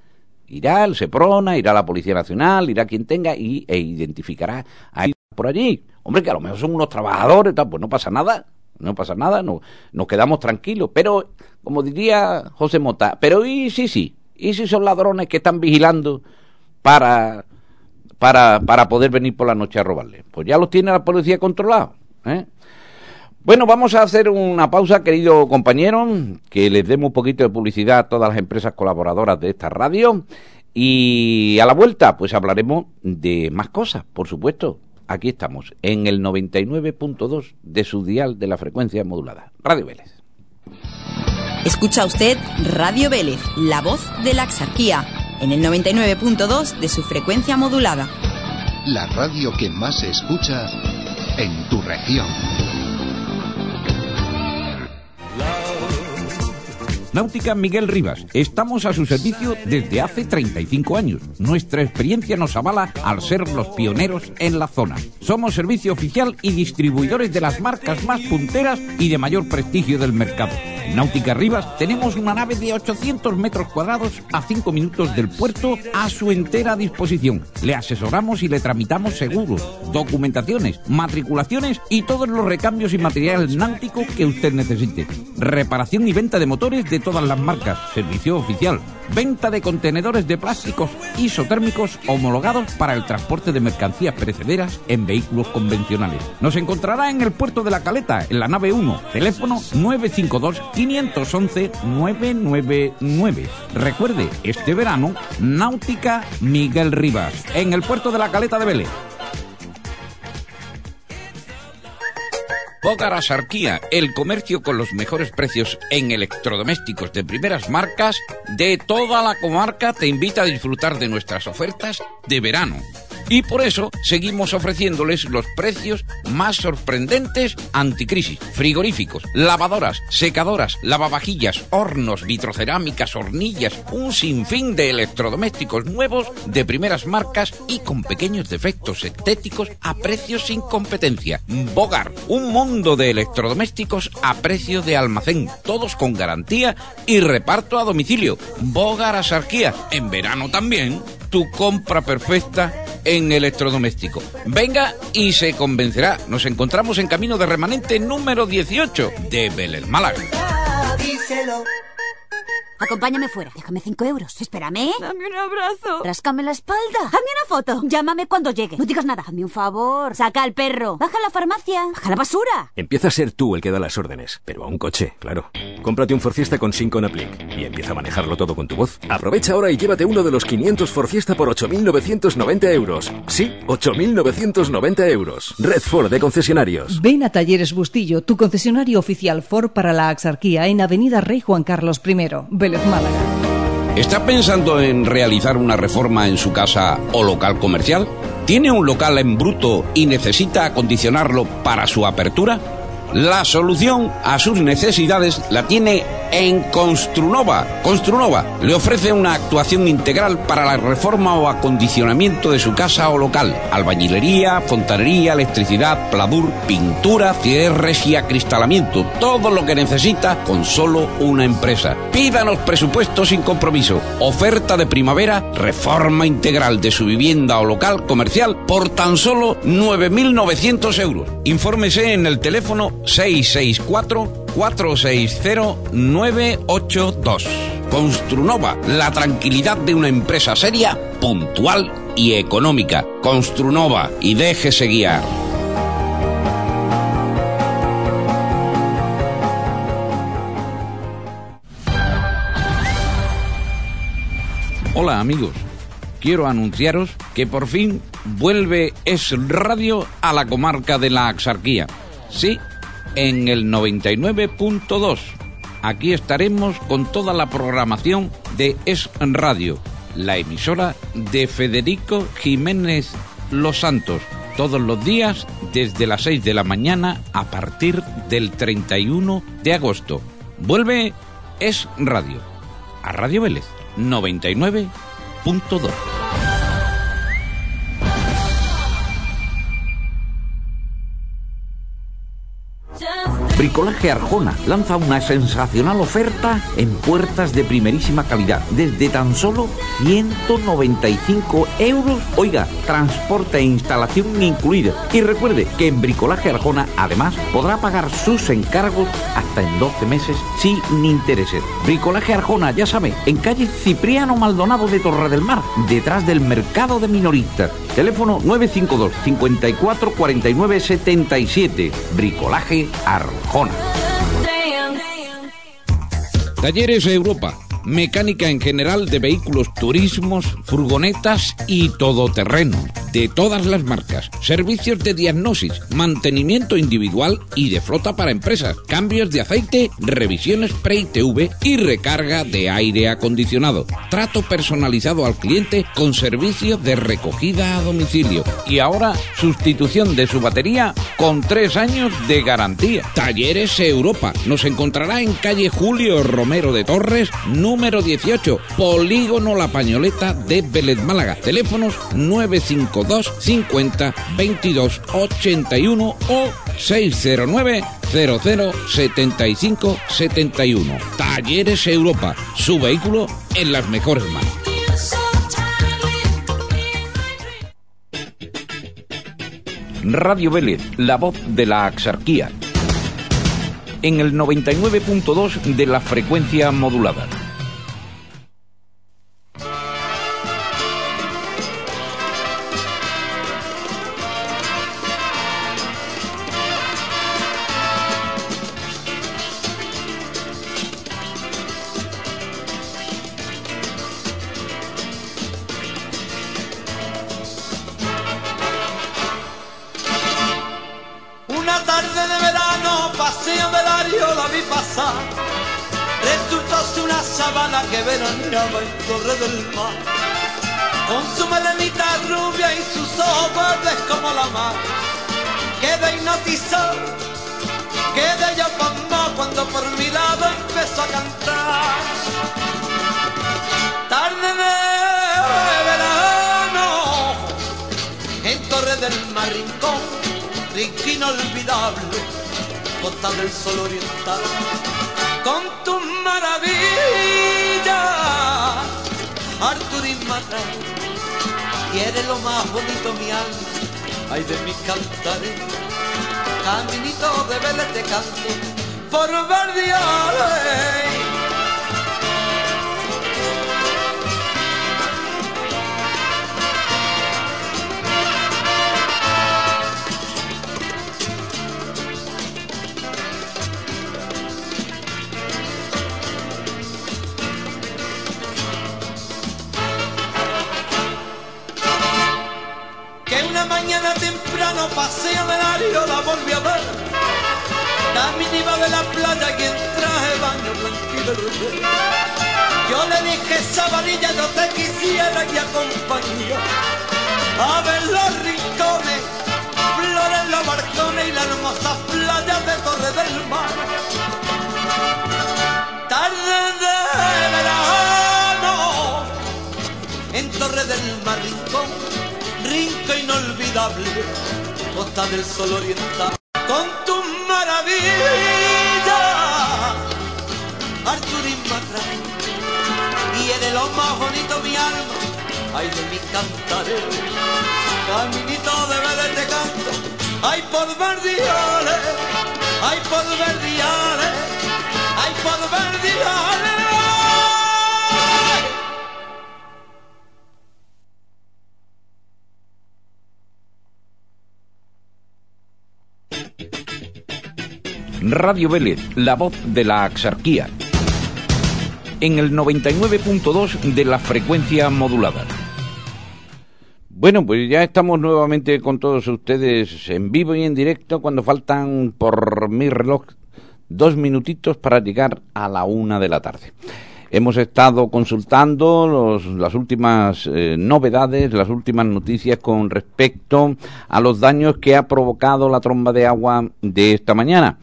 Irá el SEPRONA, irá la Policía Nacional, irá quien tenga y, e identificará a por allí. Hombre, que a lo mejor son unos trabajadores, pues no pasa nada, no pasa nada, no, nos quedamos tranquilos. Pero, como diría José Mota, pero y sí, sí, y si son ladrones que están vigilando para para, para poder venir por la noche a robarle. Pues ya los tiene la policía controlados. ¿eh? Bueno, vamos a hacer una pausa, querido compañero, que les demos un poquito de publicidad a todas las empresas colaboradoras de esta radio. Y a la vuelta, pues hablaremos de más cosas, por supuesto. Aquí estamos, en el 99.2 de su dial de la frecuencia modulada. Radio Vélez. Escucha usted Radio Vélez, la voz de la exarquía en el 99.2 de su frecuencia modulada. La radio que más se escucha en tu región. Náutica Miguel Rivas. Estamos a su servicio desde hace 35 años. Nuestra experiencia nos avala al ser los pioneros en la zona. Somos servicio oficial y distribuidores de las marcas más punteras y de mayor prestigio del mercado. Náutica Rivas tenemos una nave de 800 metros cuadrados a 5 minutos del puerto a su entera disposición. Le asesoramos y le tramitamos seguros, documentaciones, matriculaciones y todos los recambios y material náutico que usted necesite. Reparación y venta de motores de todas las marcas. Servicio oficial. Venta de contenedores de plásticos isotérmicos homologados para el transporte de mercancías perecederas en vehículos convencionales. Nos encontrará en el puerto de la Caleta, en la nave 1. Teléfono 952 511 999. Recuerde, este verano, Náutica Miguel Rivas, en el puerto de la Caleta de Vélez. Bogar Sarquía, el comercio con los mejores precios en electrodomésticos de primeras marcas de toda la comarca te invita a disfrutar de nuestras ofertas de verano. Y por eso seguimos ofreciéndoles los precios más sorprendentes anticrisis. Frigoríficos, lavadoras, secadoras, lavavajillas, hornos, vitrocerámicas, hornillas, un sinfín de electrodomésticos nuevos de primeras marcas y con pequeños defectos estéticos a precios sin competencia. Bogar, un mundo de electrodomésticos a precio de almacén, todos con garantía y reparto a domicilio. Bogar a Sarquía, en verano también tu compra perfecta en electrodoméstico. Venga y se convencerá. Nos encontramos en camino de remanente número 18 de Vélez Málaga. Acompáñame fuera. Déjame cinco euros. Espérame. Dame un abrazo. Ráscame la espalda. Hazme una foto. Llámame cuando llegue. No digas nada. Hazme un favor. Saca al perro. Baja a la farmacia. Baja la basura. Empieza a ser tú el que da las órdenes, pero a un coche, claro. Cómprate un Forfiesta con Syncon Aplic y empieza a manejarlo todo con tu voz. Aprovecha ahora y llévate uno de los 500 Forfiesta por 8.990 euros. Sí, 8.990 euros. Red Ford de concesionarios. Ven a Talleres Bustillo, tu concesionario oficial Ford para la Axarquía en Avenida Rey Juan Carlos I. Málaga. ¿Está pensando en realizar una reforma en su casa o local comercial? ¿Tiene un local en bruto y necesita acondicionarlo para su apertura? La solución a sus necesidades la tiene en Construnova. Construnova le ofrece una actuación integral para la reforma o acondicionamiento de su casa o local. Albañilería, fontanería, electricidad, pladur, pintura, cierres y acristalamiento. Todo lo que necesita con solo una empresa. Pídanos presupuesto sin compromiso. Oferta de primavera, reforma integral de su vivienda o local comercial por tan solo 9.900 euros. Infórmese en el teléfono 664 460-982. Construnova, la tranquilidad de una empresa seria, puntual y económica. Construnova y déjese guiar. Hola amigos, quiero anunciaros que por fin vuelve Es Radio a la comarca de la Axarquía. Sí, en el 99.2. Aquí estaremos con toda la programación de Es Radio, la emisora de Federico Jiménez Los Santos, todos los días desde las 6 de la mañana a partir del 31 de agosto. Vuelve Es Radio, a Radio Vélez 99.2. Bricolaje Arjona lanza una sensacional oferta en puertas de primerísima calidad, desde tan solo 195 euros. Oiga, transporte e instalación incluida. Y recuerde que en Bricolaje Arjona además podrá pagar sus encargos hasta en 12 meses sin intereses. Bricolaje Arjona, ya sabe, en calle Cipriano Maldonado de Torre del Mar, detrás del mercado de minoristas. Teléfono 952 54 49 77. Bricolaje Arjona. Talleres Europa mecánica en general de vehículos, turismos, furgonetas y todoterreno, de todas las marcas, servicios de diagnosis, mantenimiento individual y de flota para empresas, cambios de aceite, revisiones pre-ITV y recarga de aire acondicionado, trato personalizado al cliente con servicio de recogida a domicilio. Y ahora sustitución de su batería con tres años de garantía. Talleres Europa. Nos encontrará en calle Julio Romero de Torres, número 18, Polígono La Pañoleta de Vélez Málaga. Teléfonos 952 50 22 81 o 609 00 75 71. Talleres Europa, su vehículo en las mejores manos. Radio Vélez, la voz de la axarquía. En el 99.2 de la frecuencia modulada. Radio Vélez, la voz de la axarquía. En el 99.2 de la frecuencia modulada. Bueno, pues ya estamos nuevamente con todos ustedes en vivo y en directo cuando faltan por mi reloj dos minutitos para llegar a la una de la tarde. Hemos estado consultando las últimas eh, novedades, las últimas noticias con respecto a los daños que ha provocado la tromba de agua de esta mañana.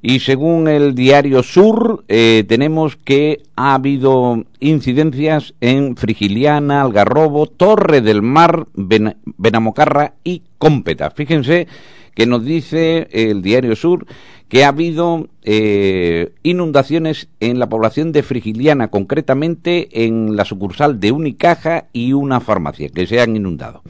Y según el diario Sur, eh, tenemos que ha habido incidencias en Frigiliana, Algarrobo, Torre del Mar, Benamocarra y Cómpeta. Fíjense que nos dice el diario Sur que ha habido eh, inundaciones en la población de Frigiliana, concretamente en la sucursal de Unicaja y una farmacia, que se han inundado.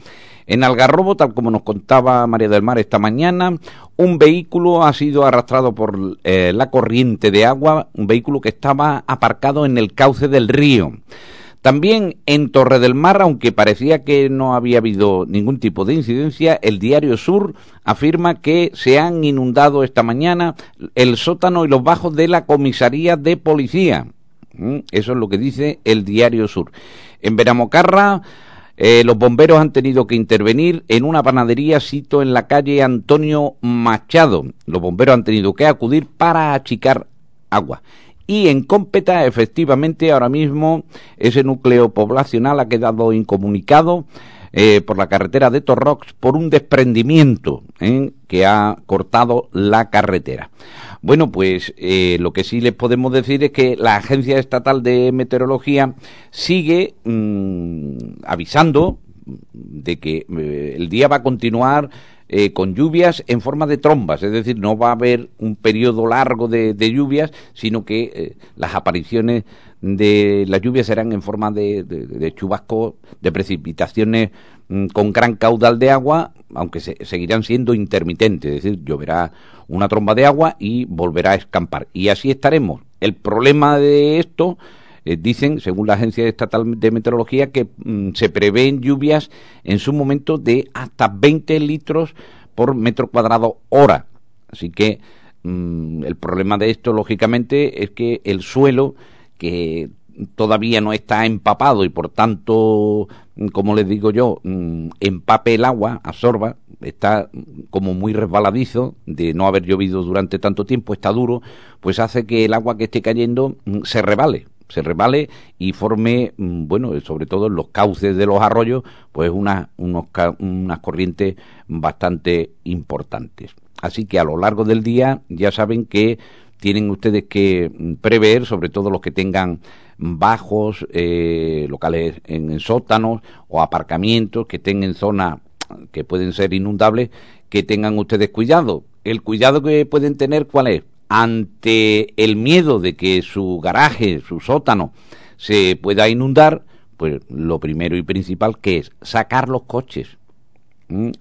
En Algarrobo, tal como nos contaba María del Mar esta mañana, un vehículo ha sido arrastrado por eh, la corriente de agua, un vehículo que estaba aparcado en el cauce del río. También en Torre del Mar, aunque parecía que no había habido ningún tipo de incidencia, el diario Sur afirma que se han inundado esta mañana el sótano y los bajos de la comisaría de policía. Mm, eso es lo que dice el diario Sur. En Veramocarra eh, los bomberos han tenido que intervenir en una panadería sito en la calle Antonio Machado. Los bomberos han tenido que acudir para achicar agua. Y en Cómpeta, efectivamente, ahora mismo ese núcleo poblacional ha quedado incomunicado eh, por la carretera de Torrox por un desprendimiento ¿eh? que ha cortado la carretera. Bueno, pues eh, lo que sí les podemos decir es que la Agencia Estatal de Meteorología sigue mm, avisando de que eh, el día va a continuar eh, con lluvias en forma de trombas, es decir, no va a haber un periodo largo de, lluvias, sino que las apariciones de las lluvias serán en forma de, de, de chubascos, de precipitaciones mm, con gran caudal de agua, aunque seguirán siendo intermitentes, es decir, lloverá una tromba de agua y volverá a escampar. Y así estaremos. El problema de esto, eh, dicen, según la Agencia Estatal de Meteorología, que mm, se prevén lluvias en su momento de hasta 20 litros por metro cuadrado hora. Así que mm, el problema de esto, lógicamente, es que el suelo, que todavía no está empapado y por tanto, como les digo yo, mm, empape el agua, absorba, está como muy resbaladizo de no haber llovido durante tanto tiempo, está duro, pues hace que el agua que esté cayendo mm, se rebale, se rebale y forme, mm, bueno, sobre todo en los cauces de los arroyos, pues una, unos, unas corrientes bastante importantes. Así que a lo largo del día ya saben que tienen ustedes que prever, sobre todo los que tengan bajos, eh, locales en, sótanos o aparcamientos que estén en zonas que pueden ser inundables, que tengan ustedes cuidado. El cuidado que pueden tener, ¿cuál es? Ante el miedo de que su garaje, su sótano, se pueda inundar, pues lo primero y principal que es sacar los coches.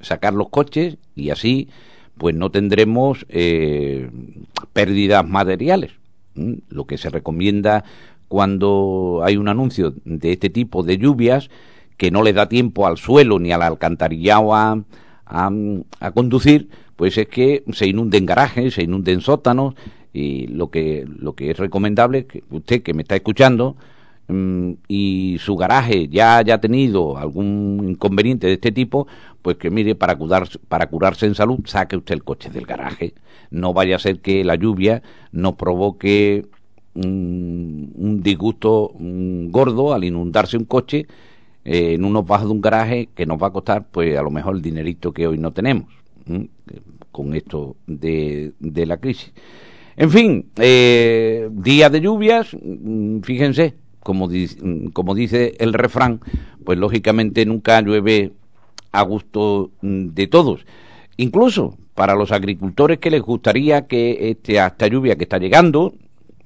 Sacar los coches y así pues no tendremos eh, pérdidas materiales. Lo que se recomienda cuando hay un anuncio de este tipo de lluvias que no le da tiempo al suelo ni al alcantarillado a, a, conducir, pues es que se inunden garajes, se inunden sótanos y lo que, lo que es recomendable, que usted que me está escuchando, mm, y su garaje ya haya tenido algún inconveniente de este tipo, pues que mire, para, para curarse en salud, saque usted el coche del garaje. No vaya a ser que la lluvia nos provoque un, disgusto gordo al inundarse un coche eh, en unos bajos de un garaje que nos va a costar, pues a lo mejor el dinerito que hoy no tenemos con esto de, de, la crisis. En fin, eh, días de lluvias, mm, fíjense, como, dice el refrán, pues lógicamente nunca llueve a gusto mm, de todos. Incluso para los agricultores que les gustaría que este, esta lluvia que está llegando,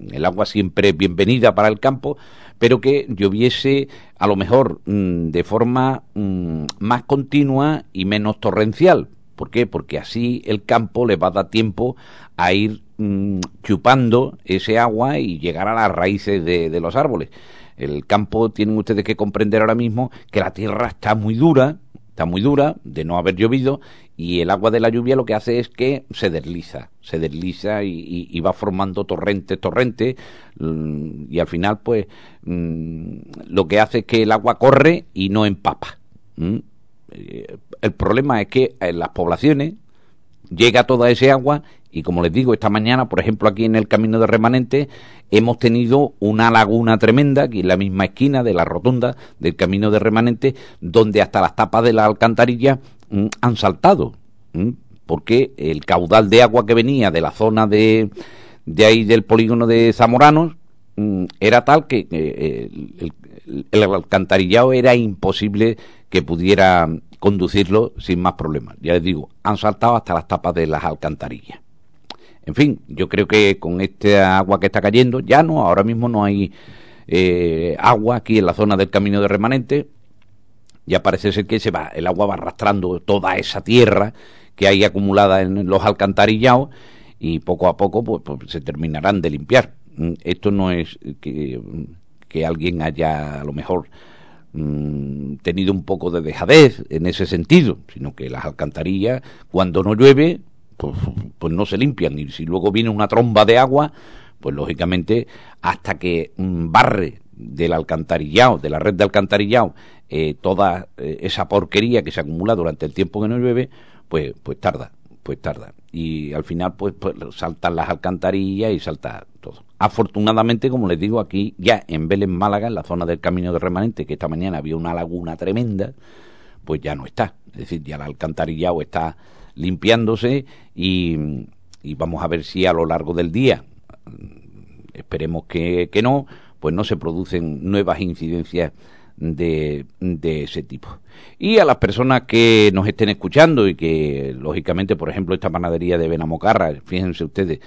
el agua siempre es bienvenida para el campo, pero que lloviese a lo mejor mm, de forma mm, más continua y menos torrencial. ¿Por qué? Porque así el campo le va a dar tiempo a ir mm, chupando ese agua y llegar a las raíces de, los árboles. El campo, tienen ustedes que comprender ahora mismo que la tierra está muy dura, está muy dura de no haber llovido y el agua de la lluvia lo que hace es que se desliza, se desliza y, va formando torrente, torrente mm, y al final pues mm, lo que hace es que el agua corre y no empapa. El problema es que en las poblaciones llega toda ese agua y como les digo, esta mañana, por ejemplo, aquí en el Camino de Remanente, hemos tenido una laguna tremenda, aquí en la misma esquina de la rotonda del Camino de Remanente, donde hasta las tapas de la alcantarilla mm, han saltado, mm, porque el caudal de agua que venía de la zona de, de ahí del polígono de Zamoranos mm, era tal que eh, el alcantarillado era imposible que pudiera conducirlo sin más problemas. Ya les digo, han saltado hasta las tapas de las alcantarillas. En fin, yo creo que con este agua que está cayendo, ya no, ahora mismo no hay eh, agua aquí en la zona del camino de remanente. Ya parece ser que se va, el agua va arrastrando toda esa tierra que hay acumulada en los alcantarillados y poco a poco pues, pues se terminarán de limpiar. Mm, esto no es que, que alguien haya a lo mejor mm, tenido un poco de dejadez en ese sentido, sino que las alcantarillas, cuando no llueve, pues, pues, no se limpian. Y si luego viene una tromba de agua, pues lógicamente hasta que barre del alcantarillado, de la red de alcantarillado, eh, toda eh, esa porquería que se acumula durante el tiempo que no llueve, pues, pues tarda, pues tarda. Y al final, pues, pues saltan las alcantarillas y salta todo. Afortunadamente, como les digo, aquí ya en Vélez, Málaga, en la zona del Camino de Remanente, que esta mañana había una laguna tremenda, pues ya no está. Es decir, ya el alcantarillado está limpiándose y, vamos a ver si a lo largo del día, esperemos que, que no, pues no se producen nuevas incidencias de, de, ese tipo. Y a las personas que nos estén escuchando y que, lógicamente, por ejemplo, esta panadería de Benamocarra, fíjense ustedes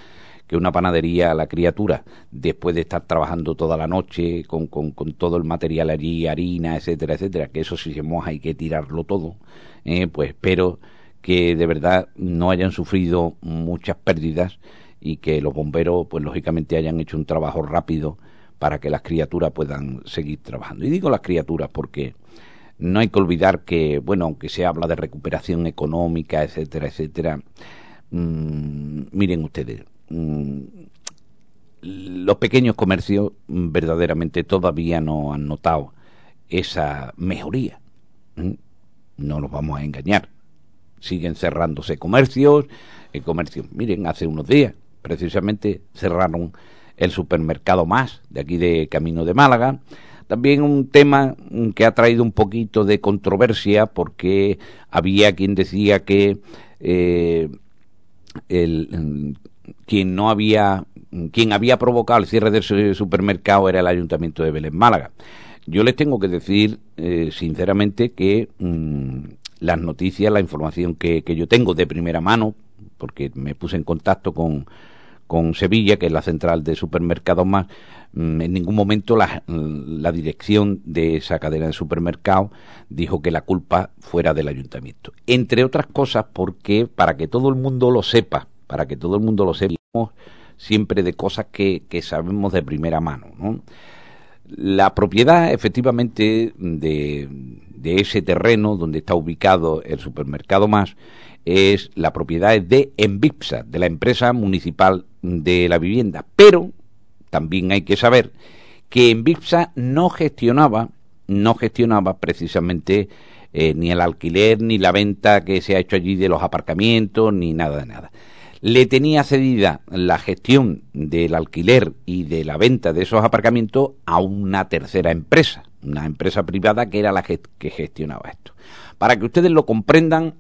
que una panadería, la criatura, después de estar trabajando toda la noche con, con, todo el material allí, harina, etcétera, etcétera, que eso si se moja hay que tirarlo todo, eh, pues espero que de verdad no hayan sufrido muchas pérdidas y que los bomberos, pues lógicamente hayan hecho un trabajo rápido para que las criaturas puedan seguir trabajando. Y digo las criaturas porque no hay que olvidar que, bueno, aunque se habla de recuperación económica, etcétera, etcétera, mmm, miren ustedes, mmm, los pequeños comercios verdaderamente todavía no han notado esa mejoría. No los vamos a engañar siguen cerrándose comercios, el comercio, miren, hace unos días precisamente cerraron el supermercado más de aquí de Camino de Málaga. También un tema que ha traído un poquito de controversia porque había quien decía que eh, el, quien no había quien había provocado el cierre del supermercado era el ayuntamiento de Belén Málaga. Yo les tengo que decir eh, sinceramente que mm, las noticias, la información que, que yo tengo de primera mano, porque me puse en contacto con, con Sevilla, que es la central de supermercados más, mm, en ningún momento la, la, dirección de esa cadena de supermercados dijo que la culpa fuera del ayuntamiento. Entre otras cosas porque, para que todo el mundo lo sepa, para que todo el mundo lo sepa, siempre de cosas que, que sabemos de primera mano. ¿no? La propiedad, efectivamente, de, de ese terreno donde está ubicado el supermercado más es la propiedad de Envipsa, de la empresa municipal de la vivienda. Pero también hay que saber que Envipsa no gestionaba, no gestionaba precisamente eh, ni el alquiler ni la venta que se ha hecho allí de los aparcamientos ni nada de nada. Le tenía cedida la gestión del alquiler y de la venta de esos aparcamientos a una tercera empresa, una empresa privada que era la que, gestionaba esto. Para que ustedes lo comprendan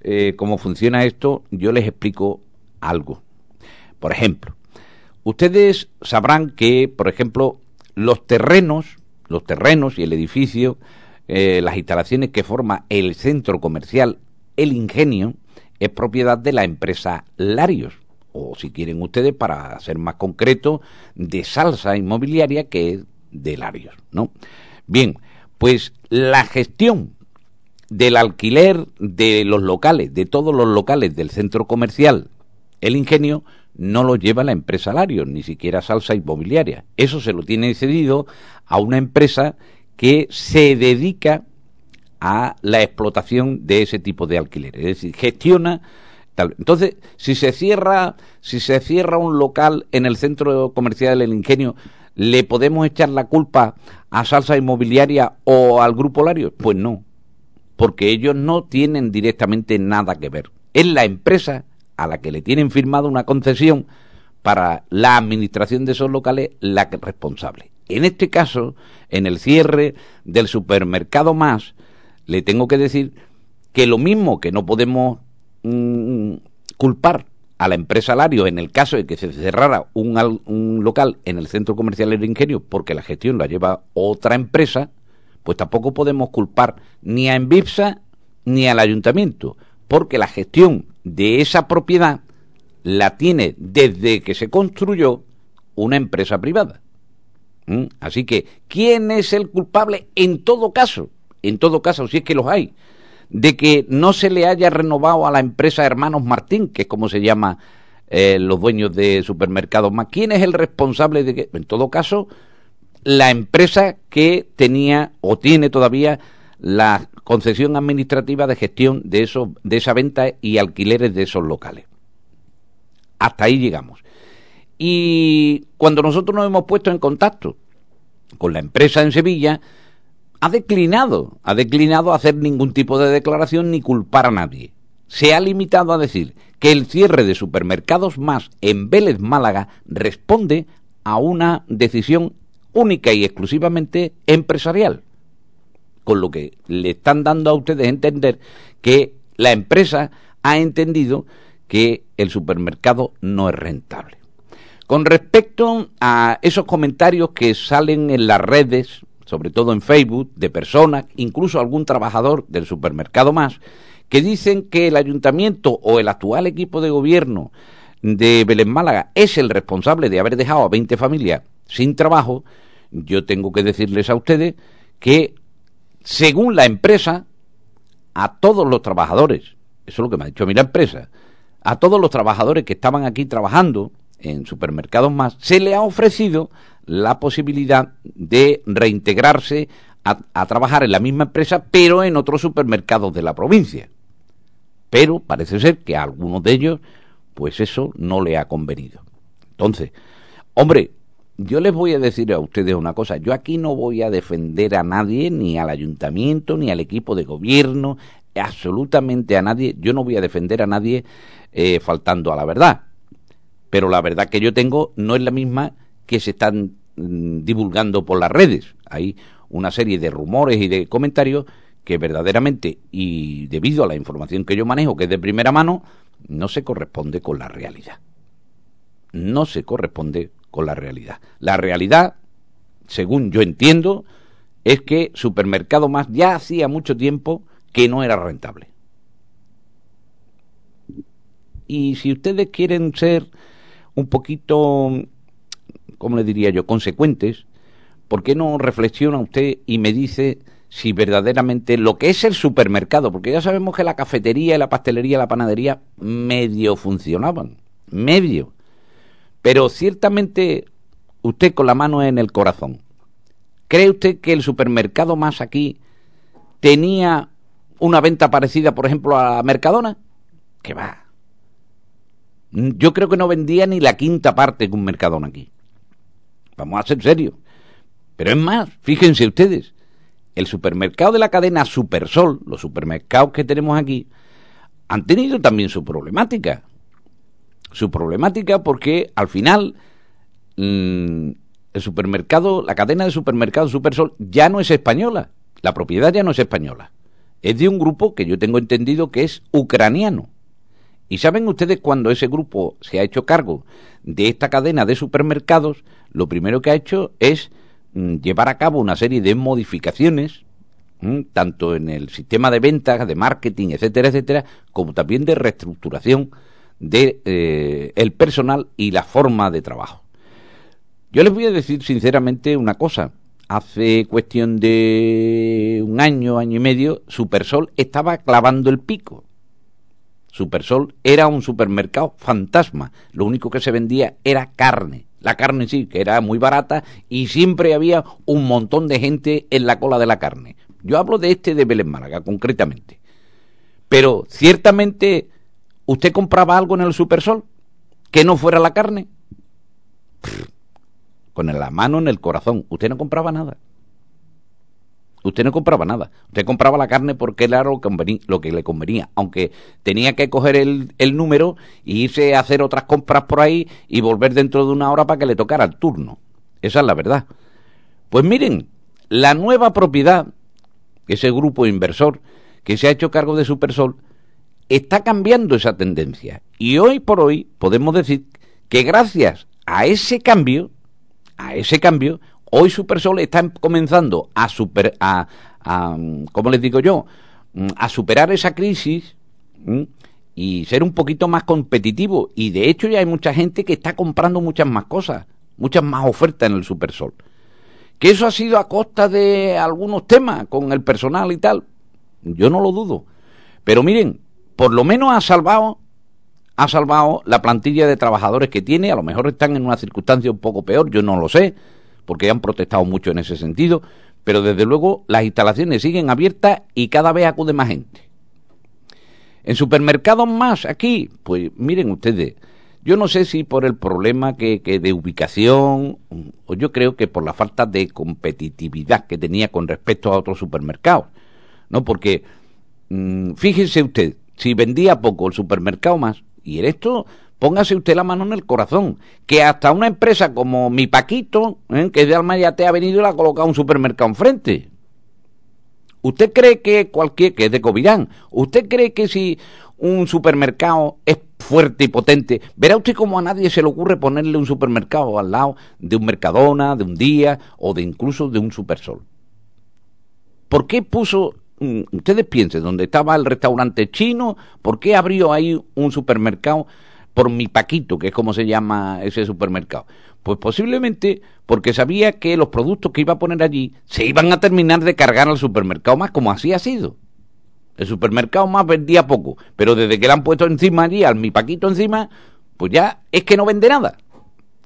eh, cómo funciona esto, yo les explico algo. Por ejemplo, ustedes sabrán que, por ejemplo, los terrenos, los terrenos y el edificio, eh, las instalaciones que forma el centro comercial El Ingenio, es propiedad de la empresa Larios, o si quieren ustedes, para ser más concreto, de Salsa Inmobiliaria, que es de Larios, ¿no? Bien, pues la gestión del alquiler de los locales, de todos los locales del centro comercial, el ingenio, no lo lleva la empresa Larios, ni siquiera Salsa Inmobiliaria. Eso se lo tiene cedido a una empresa que se dedica a la explotación de ese tipo de alquileres, es decir, gestiona tal. Entonces, si se cierra, si se cierra un local en el centro comercial del Ingenio, ¿le podemos echar la culpa a Salsa Inmobiliaria o al Grupo Larios? Pues no, porque ellos no tienen directamente nada que ver. Es la empresa a la que le tienen firmado una concesión para la administración de esos locales la responsable. En este caso, en el cierre del supermercado más, le tengo que decir que lo mismo que no podemos mm, culpar a la empresa Lario en el caso de que se cerrara un, local en el centro comercial del Ingenio porque la gestión la lleva otra empresa, pues tampoco podemos culpar ni a Envipsa ni al ayuntamiento, porque la gestión de esa propiedad la tiene desde que se construyó una empresa privada. ¿Mm? Así que, ¿quién es el culpable en todo caso? En todo caso, si es que los hay, de que no se le haya renovado a la empresa Hermanos Martín, que es como se llama eh, los dueños de supermercados más. ¿Quién es el responsable de que, en todo caso, la empresa que tenía o tiene todavía la concesión administrativa de gestión de, eso, de esa venta y alquileres de esos locales. Hasta ahí llegamos. Y cuando nosotros nos hemos puesto en contacto con la empresa en Sevilla, ha declinado, ha declinado hacer ningún tipo de declaración ni culpar a nadie. Se ha limitado a decir que el cierre de supermercados más en Vélez Málaga responde a una decisión única y exclusivamente empresarial. Con lo que le están dando a ustedes entender que la empresa ha entendido que el supermercado no es rentable. Con respecto a esos comentarios que salen en las redes, sobre todo en Facebook, de personas, incluso algún trabajador del supermercado más, que dicen que el ayuntamiento o el actual equipo de gobierno de Belén Málaga es el responsable de haber dejado a 20 familias sin trabajo, yo tengo que decirles a ustedes que, según la empresa, a todos los trabajadores, eso es lo que me ha dicho a mí la empresa, a todos los trabajadores que estaban aquí trabajando en supermercados más, se le ha ofrecido la posibilidad de reintegrarse a, trabajar en la misma empresa, pero en otros supermercados de la provincia. Pero parece ser que a algunos de ellos, pues eso no le ha convenido. Entonces, hombre, yo les voy a decir a ustedes una cosa, yo aquí no voy a defender a nadie, ni al ayuntamiento, ni al equipo de gobierno, absolutamente a nadie, yo no voy a defender a nadie eh, faltando a la verdad. Pero la verdad que yo tengo no es la misma que se están mm, divulgando por las redes. Hay una serie de rumores y de comentarios que verdaderamente, y debido a la información que yo manejo, que es de primera mano, no se corresponde con la realidad. No se corresponde con la realidad. La realidad, según yo entiendo, es que Supermercado Más ya hacía mucho tiempo que no era rentable. Y si ustedes quieren ser un poquito, ¿cómo le diría yo?, consecuentes, ¿por qué no reflexiona usted y me dice si verdaderamente lo que es el supermercado, porque ya sabemos que la cafetería, la pastelería, la panadería medio funcionaban, medio. Pero ciertamente usted con la mano en el corazón, ¿cree usted que el supermercado más aquí tenía una venta parecida, por ejemplo, a Mercadona? Que va. Yo creo que no vendía ni la quinta parte de un Mercadona aquí. Vamos a ser serios. Pero es más, fíjense ustedes, el supermercado de la cadena Supersol, los supermercados que tenemos aquí, han tenido también su problemática su problemática porque al final mm, el supermercado, la cadena de supermercados Supersol ya no es española, la propiedad ya no es española, es de un grupo que yo tengo entendido que es ucraniano. Y saben ustedes cuando ese grupo se ha hecho cargo de esta cadena de supermercados, lo primero que ha hecho es mm, llevar a cabo una serie de modificaciones, mm, tanto en el sistema de ventas, de marketing, etcétera, etcétera, como también de reestructuración de eh, el personal y la forma de trabajo. Yo les voy a decir sinceramente una cosa. Hace cuestión de un año, año y medio, Supersol estaba clavando el pico. Supersol era un supermercado fantasma. Lo único que se vendía era carne. La carne sí, que era muy barata y siempre había un montón de gente en la cola de la carne. Yo hablo de este de Belén Málaga, concretamente. Pero ciertamente, ¿usted compraba algo en el Supersol que no fuera la carne? con la mano en el corazón. Usted no compraba nada. Usted no compraba nada. Usted compraba la carne porque era lo que, le convenía. Aunque tenía que coger el, el número e irse a hacer otras compras por ahí y volver dentro de una hora para que le tocara el turno. Esa es la verdad. Pues miren, la nueva propiedad, ese grupo inversor que se ha hecho cargo de Supersol, está cambiando esa tendencia. Y hoy por hoy podemos decir que gracias a ese cambio, a ese cambio, hoy Supersol está comenzando a super, a, a ¿cómo les digo yo? a superar esa crisis y ser un poquito más competitivo. Y de hecho ya hay mucha gente que está comprando muchas más cosas, muchas más ofertas en el Supersol. Que eso ha sido a costa de algunos temas con el personal y tal. Yo no lo dudo. Pero miren, por lo menos ha salvado ha salvado la plantilla de trabajadores que tiene, a lo mejor están en una circunstancia un poco peor, yo no lo sé, porque han protestado mucho en ese sentido, pero desde luego las instalaciones siguen abiertas y cada vez acude más gente. En supermercados más aquí, pues miren ustedes, yo no sé si por el problema que, de ubicación, o yo creo que por la falta de competitividad que tenía con respecto a otros supermercados, ¿no? Porque, mmm, fíjense usted, si vendía poco el supermercado más, y en esto, póngase usted la mano en el corazón, que hasta una empresa como mi Paquito, ¿eh? que es de Almayate, ha venido y le ha colocado un supermercado enfrente. ¿Usted cree que cualquier, que es de Covirán, usted cree que si un supermercado es fuerte y potente, verá usted cómo a nadie se le ocurre ponerle un supermercado al lado de un Mercadona, de un Día o de incluso de un Supersol? ¿Por qué puso ustedes piensen, donde estaba el restaurante chino, ¿por qué abrió ahí un supermercado por mi Paquito, que es como se llama ese supermercado? Pues posiblemente porque sabía que los productos que iba a poner allí se iban a terminar de cargar al supermercado más, como así ha sido. El supermercado más vendía poco, pero desde que le han puesto encima allí, al mi Paquito encima, pues ya es que no vende nada.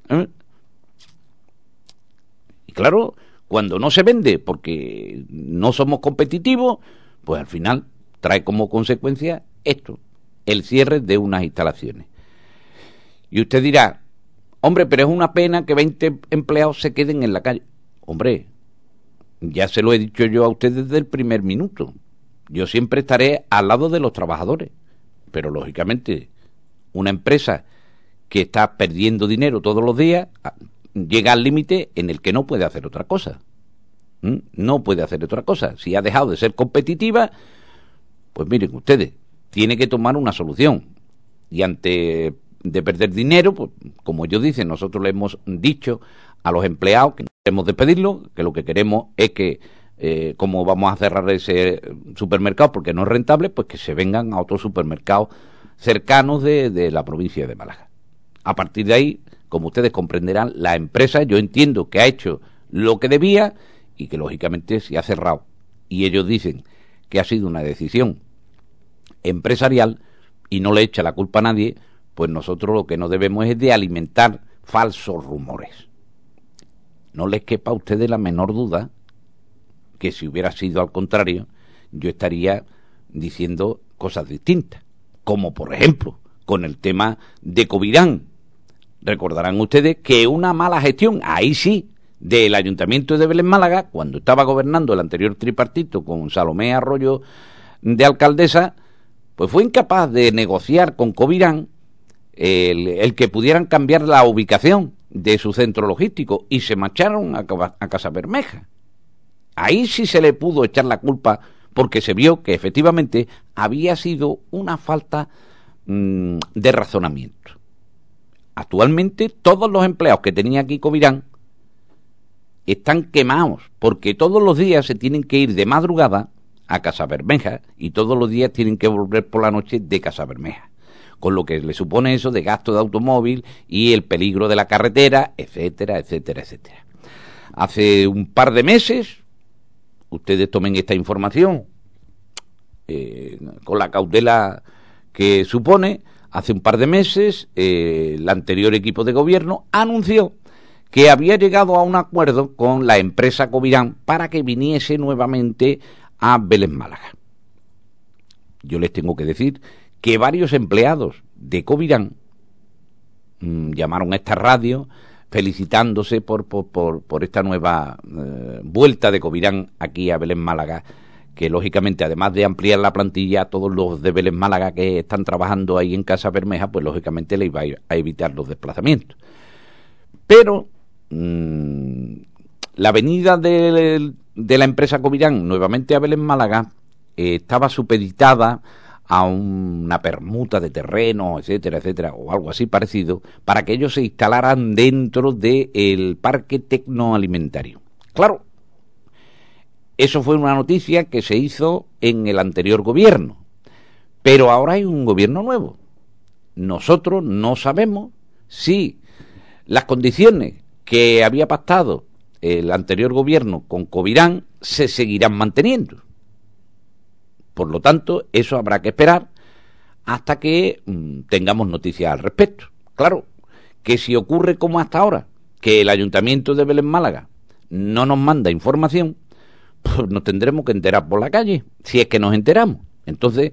¿Eh? Y claro, cuando no se vende porque no somos competitivos, pues al final trae como consecuencia esto, el cierre de unas instalaciones. Y usted dirá, hombre, pero es una pena que 20 empleados se queden en la calle. Hombre, ya se lo he dicho yo a usted desde el primer minuto. Yo siempre estaré al lado de los trabajadores. Pero lógicamente, una empresa que está perdiendo dinero todos los días, llega al límite en el que no puede hacer otra cosa. ¿Mm? No puede hacer otra cosa. Si ha dejado de ser competitiva, pues miren ustedes, tiene que tomar una solución. Y ante de perder dinero, pues como ellos dicen, nosotros le hemos dicho a los empleados que no queremos despedirlo, que lo que queremos es que, eh, como vamos a cerrar ese supermercado porque no es rentable, pues que se vengan a otros supermercados cercanos de, de la provincia de Málaga. A partir de ahí, como ustedes comprenderán, la empresa, yo entiendo que ha hecho lo que debía y que lógicamente se ha cerrado. Y ellos dicen que ha sido una decisión empresarial y no le echa la culpa a nadie, pues nosotros lo que no debemos es de alimentar falsos rumores. No les quepa a ustedes la menor duda que si hubiera sido al contrario, yo estaría diciendo cosas distintas, como por ejemplo con el tema de Covirán, Recordarán ustedes que una mala gestión, ahí sí, del Ayuntamiento de Belén Málaga, cuando estaba gobernando el anterior tripartito con Salomé Arroyo de alcaldesa, pues fue incapaz de negociar con Covirán el, que pudieran cambiar la ubicación de su centro logístico y se marcharon a, a Casa Bermeja. Ahí sí se le pudo echar la culpa porque se vio que efectivamente había sido una falta mmm, de razonamiento. Actualmente todos los empleados que tenía aquí Covirán están quemados, porque todos los días se tienen que ir de madrugada a Casa Bermeja y todos los días tienen que volver por la noche de Casa Bermeja. Con lo que le supone eso de gasto de automóvil y el peligro de la carretera, etcétera, etcétera, etcétera. Hace un par de meses, ustedes tomen esta información eh, con la cautela que supone, hace un par de meses eh, el anterior equipo de gobierno anunció que había llegado a un acuerdo con la empresa Covirán para que viniese nuevamente a Vélez Málaga. Yo les tengo que decir que varios empleados de Covirán mm, llamaron a esta radio felicitándose por, por, por, esta nueva eh, vuelta de Covirán aquí a Belén Málaga, que lógicamente, además de ampliar la plantilla, todos los de Belén Málaga que están trabajando ahí en Casa Bermeja, pues lógicamente le iba a evitar los desplazamientos. Pero mm, la venida de, la empresa Covirán nuevamente a Belén Málaga eh, estaba supeditada a una permuta de terreno, etcétera, etcétera, o algo así parecido, para que ellos se instalaran dentro del parque tecnoalimentario. Claro, eso fue una noticia que se hizo en el anterior gobierno, pero ahora hay un gobierno nuevo. Nosotros no sabemos si las condiciones que había pactado el anterior gobierno con Covirán se seguirán manteniendo. Por lo tanto, eso habrá que esperar hasta que mm, tengamos noticias al respecto. Claro, que si ocurre como hasta ahora, que el Ayuntamiento de Belén Málaga no nos manda información, pues nos tendremos que enterar por la calle, si es que nos enteramos. Entonces,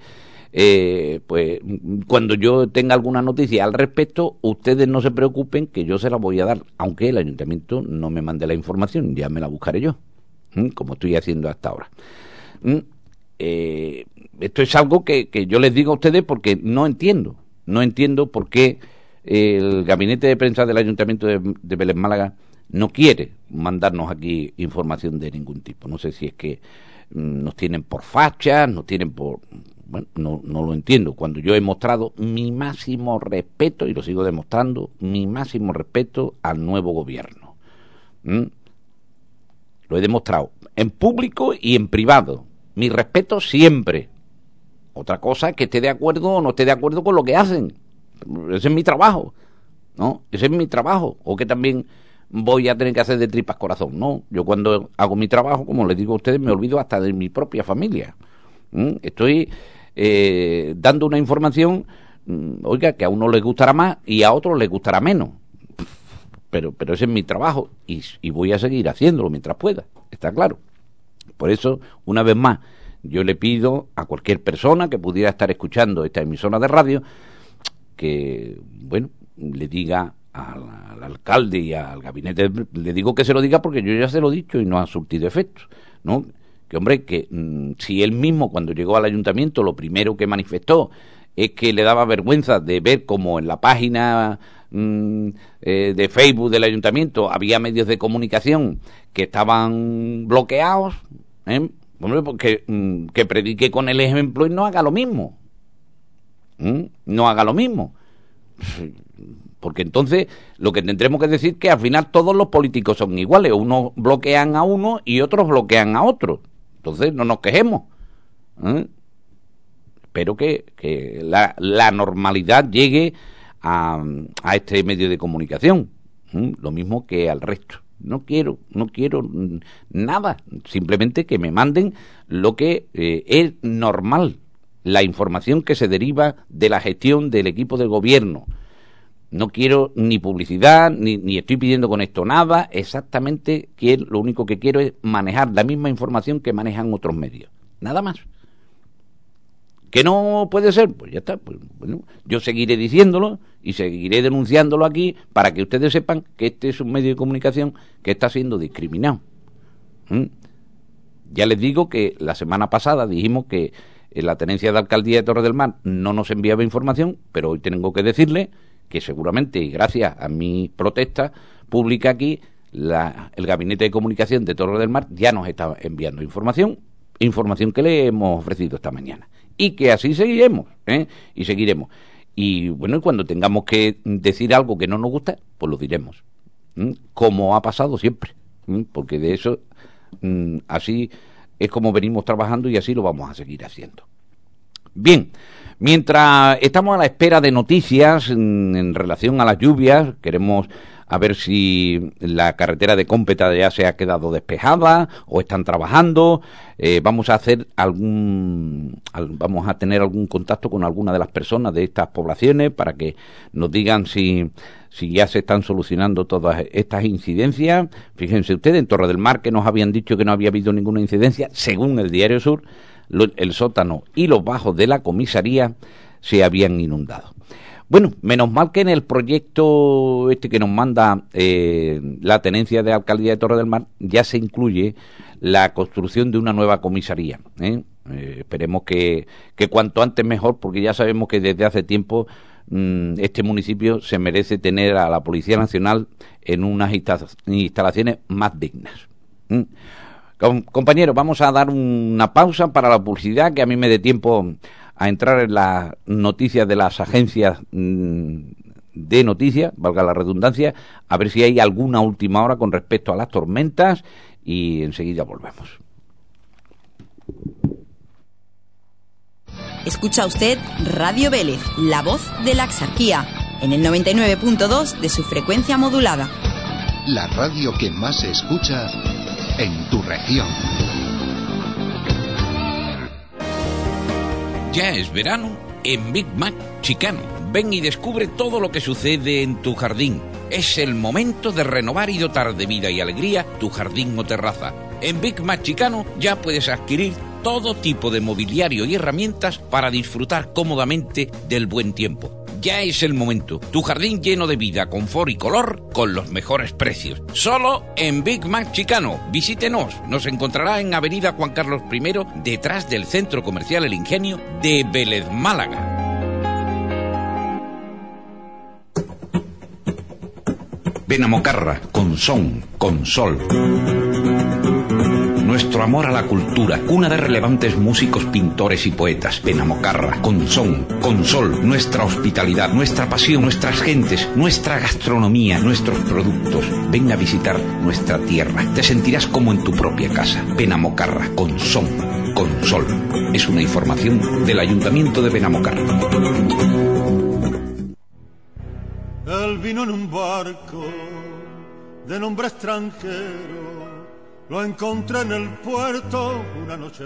eh, pues cuando yo tenga alguna noticia al respecto, ustedes no se preocupen que yo se la voy a dar, aunque el ayuntamiento no me mande la información, ya me la buscaré yo, como estoy haciendo hasta ahora. Eh, esto es algo que, yo les digo a ustedes porque no entiendo, no entiendo por qué el gabinete de prensa del Ayuntamiento de, de Vélez Málaga no quiere mandarnos aquí información de ningún tipo. No sé si es que mm, nos tienen por fachas, nos tienen por... Bueno, no, no lo entiendo. Cuando yo he mostrado mi máximo respeto, y lo sigo demostrando, mi máximo respeto al nuevo gobierno. Lo he demostrado en público y en privado mi respeto siempre. Otra cosa es que esté de acuerdo o no esté de acuerdo con lo que hacen. Ese es mi trabajo, ¿no? Ese es mi trabajo. O que también voy a tener que hacer de tripas corazón. No, yo cuando hago mi trabajo, como les digo a ustedes, me olvido hasta de mi propia familia. Estoy eh, dando una información, mm, oiga, que a uno le gustará más y a otro le gustará menos. Pero, pero ese es mi trabajo y, y voy a seguir haciéndolo mientras pueda, está claro. Por eso, una vez más, yo le pido a cualquier persona que pudiera estar escuchando esta emisora de radio que, bueno, le diga al, alcalde y al gabinete, le digo que se lo diga porque yo ya se lo he dicho y no ha surtido efectos, ¿no? Que, hombre, que mm, si él mismo cuando llegó al ayuntamiento lo primero que manifestó es que le daba vergüenza de ver como en la página mm, eh, de Facebook del ayuntamiento había medios de comunicación que estaban bloqueados, ¿Eh? porque mm, que predique con el ejemplo y no haga lo mismo. ¿Mm? No haga lo mismo. Porque entonces lo que tendremos que decir que al final todos los políticos son iguales. Unos bloquean a uno y otros bloquean a otro. Entonces no nos quejemos. ¿Eh? Espero que, la, normalidad llegue a, a, este medio de comunicación. ¿eh? Lo mismo que al resto. No quiero, no quiero nada, simplemente que me manden lo que eh, es normal, la información que se deriva de la gestión del equipo de gobierno. No quiero ni publicidad, ni, ni estoy pidiendo con esto nada, exactamente quiero, lo único que quiero es manejar la misma información que manejan otros medios, nada más. ¿Que no puede ser? Pues ya está. Pues, bueno, yo seguiré diciéndolo y seguiré denunciándolo aquí para que ustedes sepan que este es un medio de comunicación que está siendo discriminado. ¿Mm? Ya les digo que la semana pasada dijimos que en la tenencia de alcaldía de Torre del Mar no nos enviaba información, pero hoy tengo que decirle que seguramente, y gracias a mi protesta pública aquí, el Gabinete de Comunicación de Torre del Mar ya nos está enviando información, información que le hemos ofrecido esta mañana y que así seguiremos, ¿eh? y seguiremos. Y bueno, cuando tengamos que decir algo que no nos gusta, pues lo diremos, como ha pasado siempre, porque de eso mm, así es como venimos trabajando y así lo vamos a seguir haciendo. Bien, mientras estamos a la espera de noticias en relación a las lluvias, queremos a ver si la carretera de Cómpeta ya se ha quedado despejada o están trabajando. Eh, vamos a hacer algún, vamos a tener algún contacto con alguna de las personas de estas poblaciones para que nos digan si si ya se están solucionando todas estas incidencias. Fíjense ustedes, en Torre del Mar, que nos habían dicho que no había habido ninguna incidencia, según el Diario Sur, el sótano y los bajos de la comisaría se habían inundado. Bueno, menos mal que en el proyecto este que nos manda eh, la tenencia de alcaldía de Torre del Mar ya se incluye la construcción de una nueva comisaría. ¿eh? Eh, esperemos que, cuanto antes mejor, porque ya sabemos que desde hace tiempo mm, este municipio se merece tener a la Policía Nacional en unas instalaciones más dignas. Compañeros, vamos a dar una pausa para la publicidad, que a mí me dé tiempo a entrar en las noticias de las agencias mm, de noticias, valga la redundancia, a ver si hay alguna última hora con respecto a las tormentas y enseguida volvemos. Escucha usted Radio Vélez, la voz de la exarquía, en el 99.2 de su frecuencia modulada. La radio que más se escucha en tu región. Ya es verano en Big Mac Chicano. Ven y descubre todo lo que sucede en tu jardín. Es el momento de renovar y dotar de vida y alegría tu jardín o terraza. En Big Mac Chicano ya puedes adquirir todo tipo de mobiliario y herramientas para disfrutar cómodamente del buen tiempo ya es el momento. Tu jardín lleno de vida, confort y color con los mejores precios. Solo en Big Mac Chicano. Visítenos. Nos encontrará en Avenida Juan Carlos I, detrás del Centro Comercial El Ingenio de Vélez Málaga. Benamocarra, con son, con sol nuestro amor a la cultura, una de relevantes músicos, pintores y poetas, Benamocarra, con son, con sol, nuestra hospitalidad, nuestra pasión, nuestras gentes, nuestra gastronomía, nuestros productos. Ven a visitar nuestra tierra, te sentirás como en tu propia casa. Benamocarra, con son, con sol. Es una información del Ayuntamiento de Benamocarra. El vino en un barco de nombre extranjero lo encontré en el puerto una noche.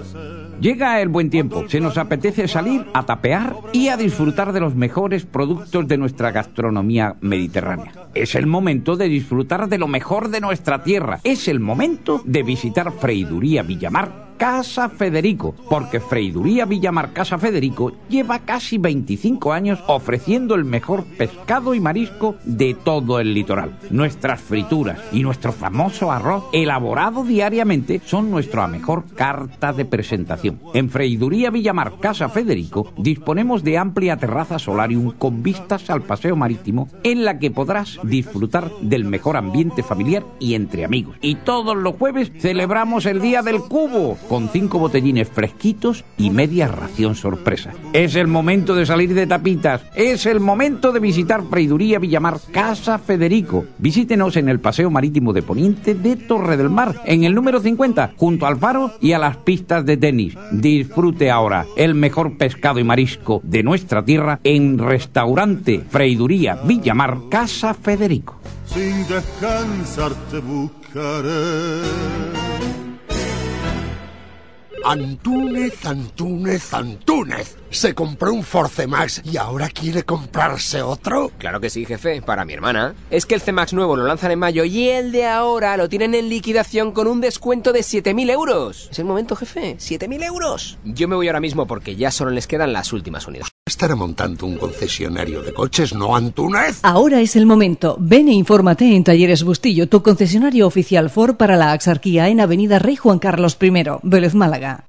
Llega el buen tiempo. Se nos apetece salir a tapear y a disfrutar de los mejores productos de nuestra gastronomía mediterránea. Es el momento de disfrutar de lo mejor de nuestra tierra. Es el momento de visitar Freiduría Villamar Casa Federico, porque Freiduría Villamar Casa Federico lleva casi 25 años ofreciendo el mejor pescado y marisco de todo el litoral. Nuestras frituras y nuestro famoso arroz elaborado diariamente son nuestra mejor carta de presentación. En Freiduría Villamar Casa Federico disponemos de amplia terraza solarium con vistas al paseo marítimo en la que podrás disfrutar del mejor ambiente familiar y entre amigos. Y todos los jueves celebramos el Día del Cubo con cinco botellines fresquitos y media ración sorpresa. Es el momento de salir de tapitas, es el momento de visitar Freiduría Villamar Casa Federico. Visítenos en el Paseo Marítimo de Poniente de Torre del Mar, en el número 50, junto al faro y a las pistas de tenis. Disfrute ahora el mejor pescado y marisco de nuestra tierra en Restaurante Freiduría Villamar Casa Federico. Sin descansar te buscaré. Antúnez, Antúnez, Antúnez. Se compró un Force Max y ahora quiere comprarse otro. Claro que sí, jefe, para mi hermana. Es que el C-Max nuevo lo lanzan en mayo y el de ahora lo tienen en liquidación con un descuento de 7.000 euros. Es el momento, jefe. 7.000 euros. Yo me voy ahora mismo porque ya solo les quedan las últimas unidades. Estará montando un concesionario de coches, ¿no, Antúnez? Ahora es el momento. Ven e infórmate en Talleres Bustillo, tu concesionario oficial Ford para la Axarquía en Avenida Rey Juan Carlos I, Vélez Málaga.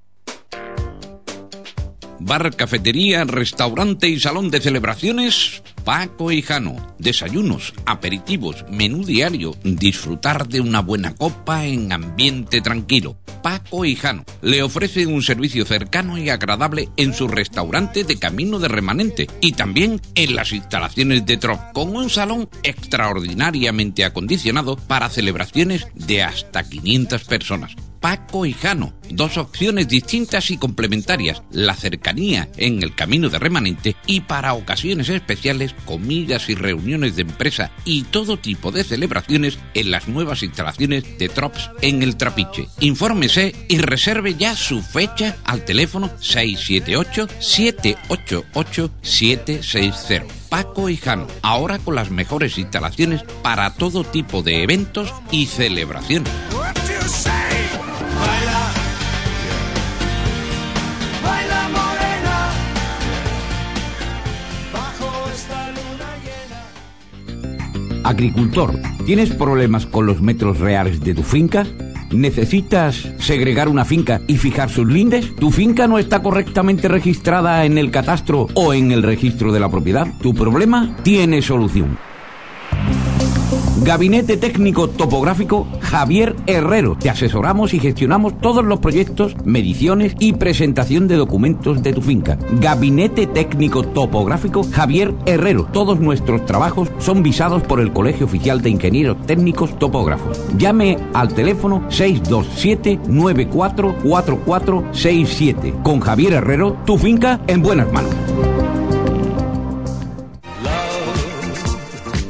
Bar, cafetería, restaurante y salón de celebraciones Paco y Jano. Desayunos, aperitivos, menú diario, disfrutar de una buena copa en ambiente tranquilo. Paco y Jano le ofrece un servicio cercano y agradable en su restaurante de Camino de Remanente y también en las instalaciones de Trop, con un salón extraordinariamente acondicionado para celebraciones de hasta 500 personas. Paco y Jano, dos opciones distintas y complementarias, la cercanía en el camino de remanente y para ocasiones especiales, comidas y reuniones de empresa y todo tipo de celebraciones en las nuevas instalaciones de Trops en el Trapiche. Infórmese y reserve ya su fecha al teléfono 678-788-760. Paco y Jano, ahora con las mejores instalaciones para todo tipo de eventos y celebraciones. Agricultor, ¿tienes problemas con los metros reales de tu finca? ¿Necesitas segregar una finca y fijar sus lindes? ¿Tu finca no está correctamente registrada en el catastro o en el registro de la propiedad? ¿Tu problema tiene solución? Gabinete Técnico Topográfico Javier Herrero. Te asesoramos y gestionamos todos los proyectos, mediciones y presentación de documentos de tu finca. Gabinete Técnico Topográfico Javier Herrero. Todos nuestros trabajos son visados por el Colegio Oficial de Ingenieros Técnicos Topógrafos. Llame al teléfono 627-944467. Con Javier Herrero, tu finca en buenas manos.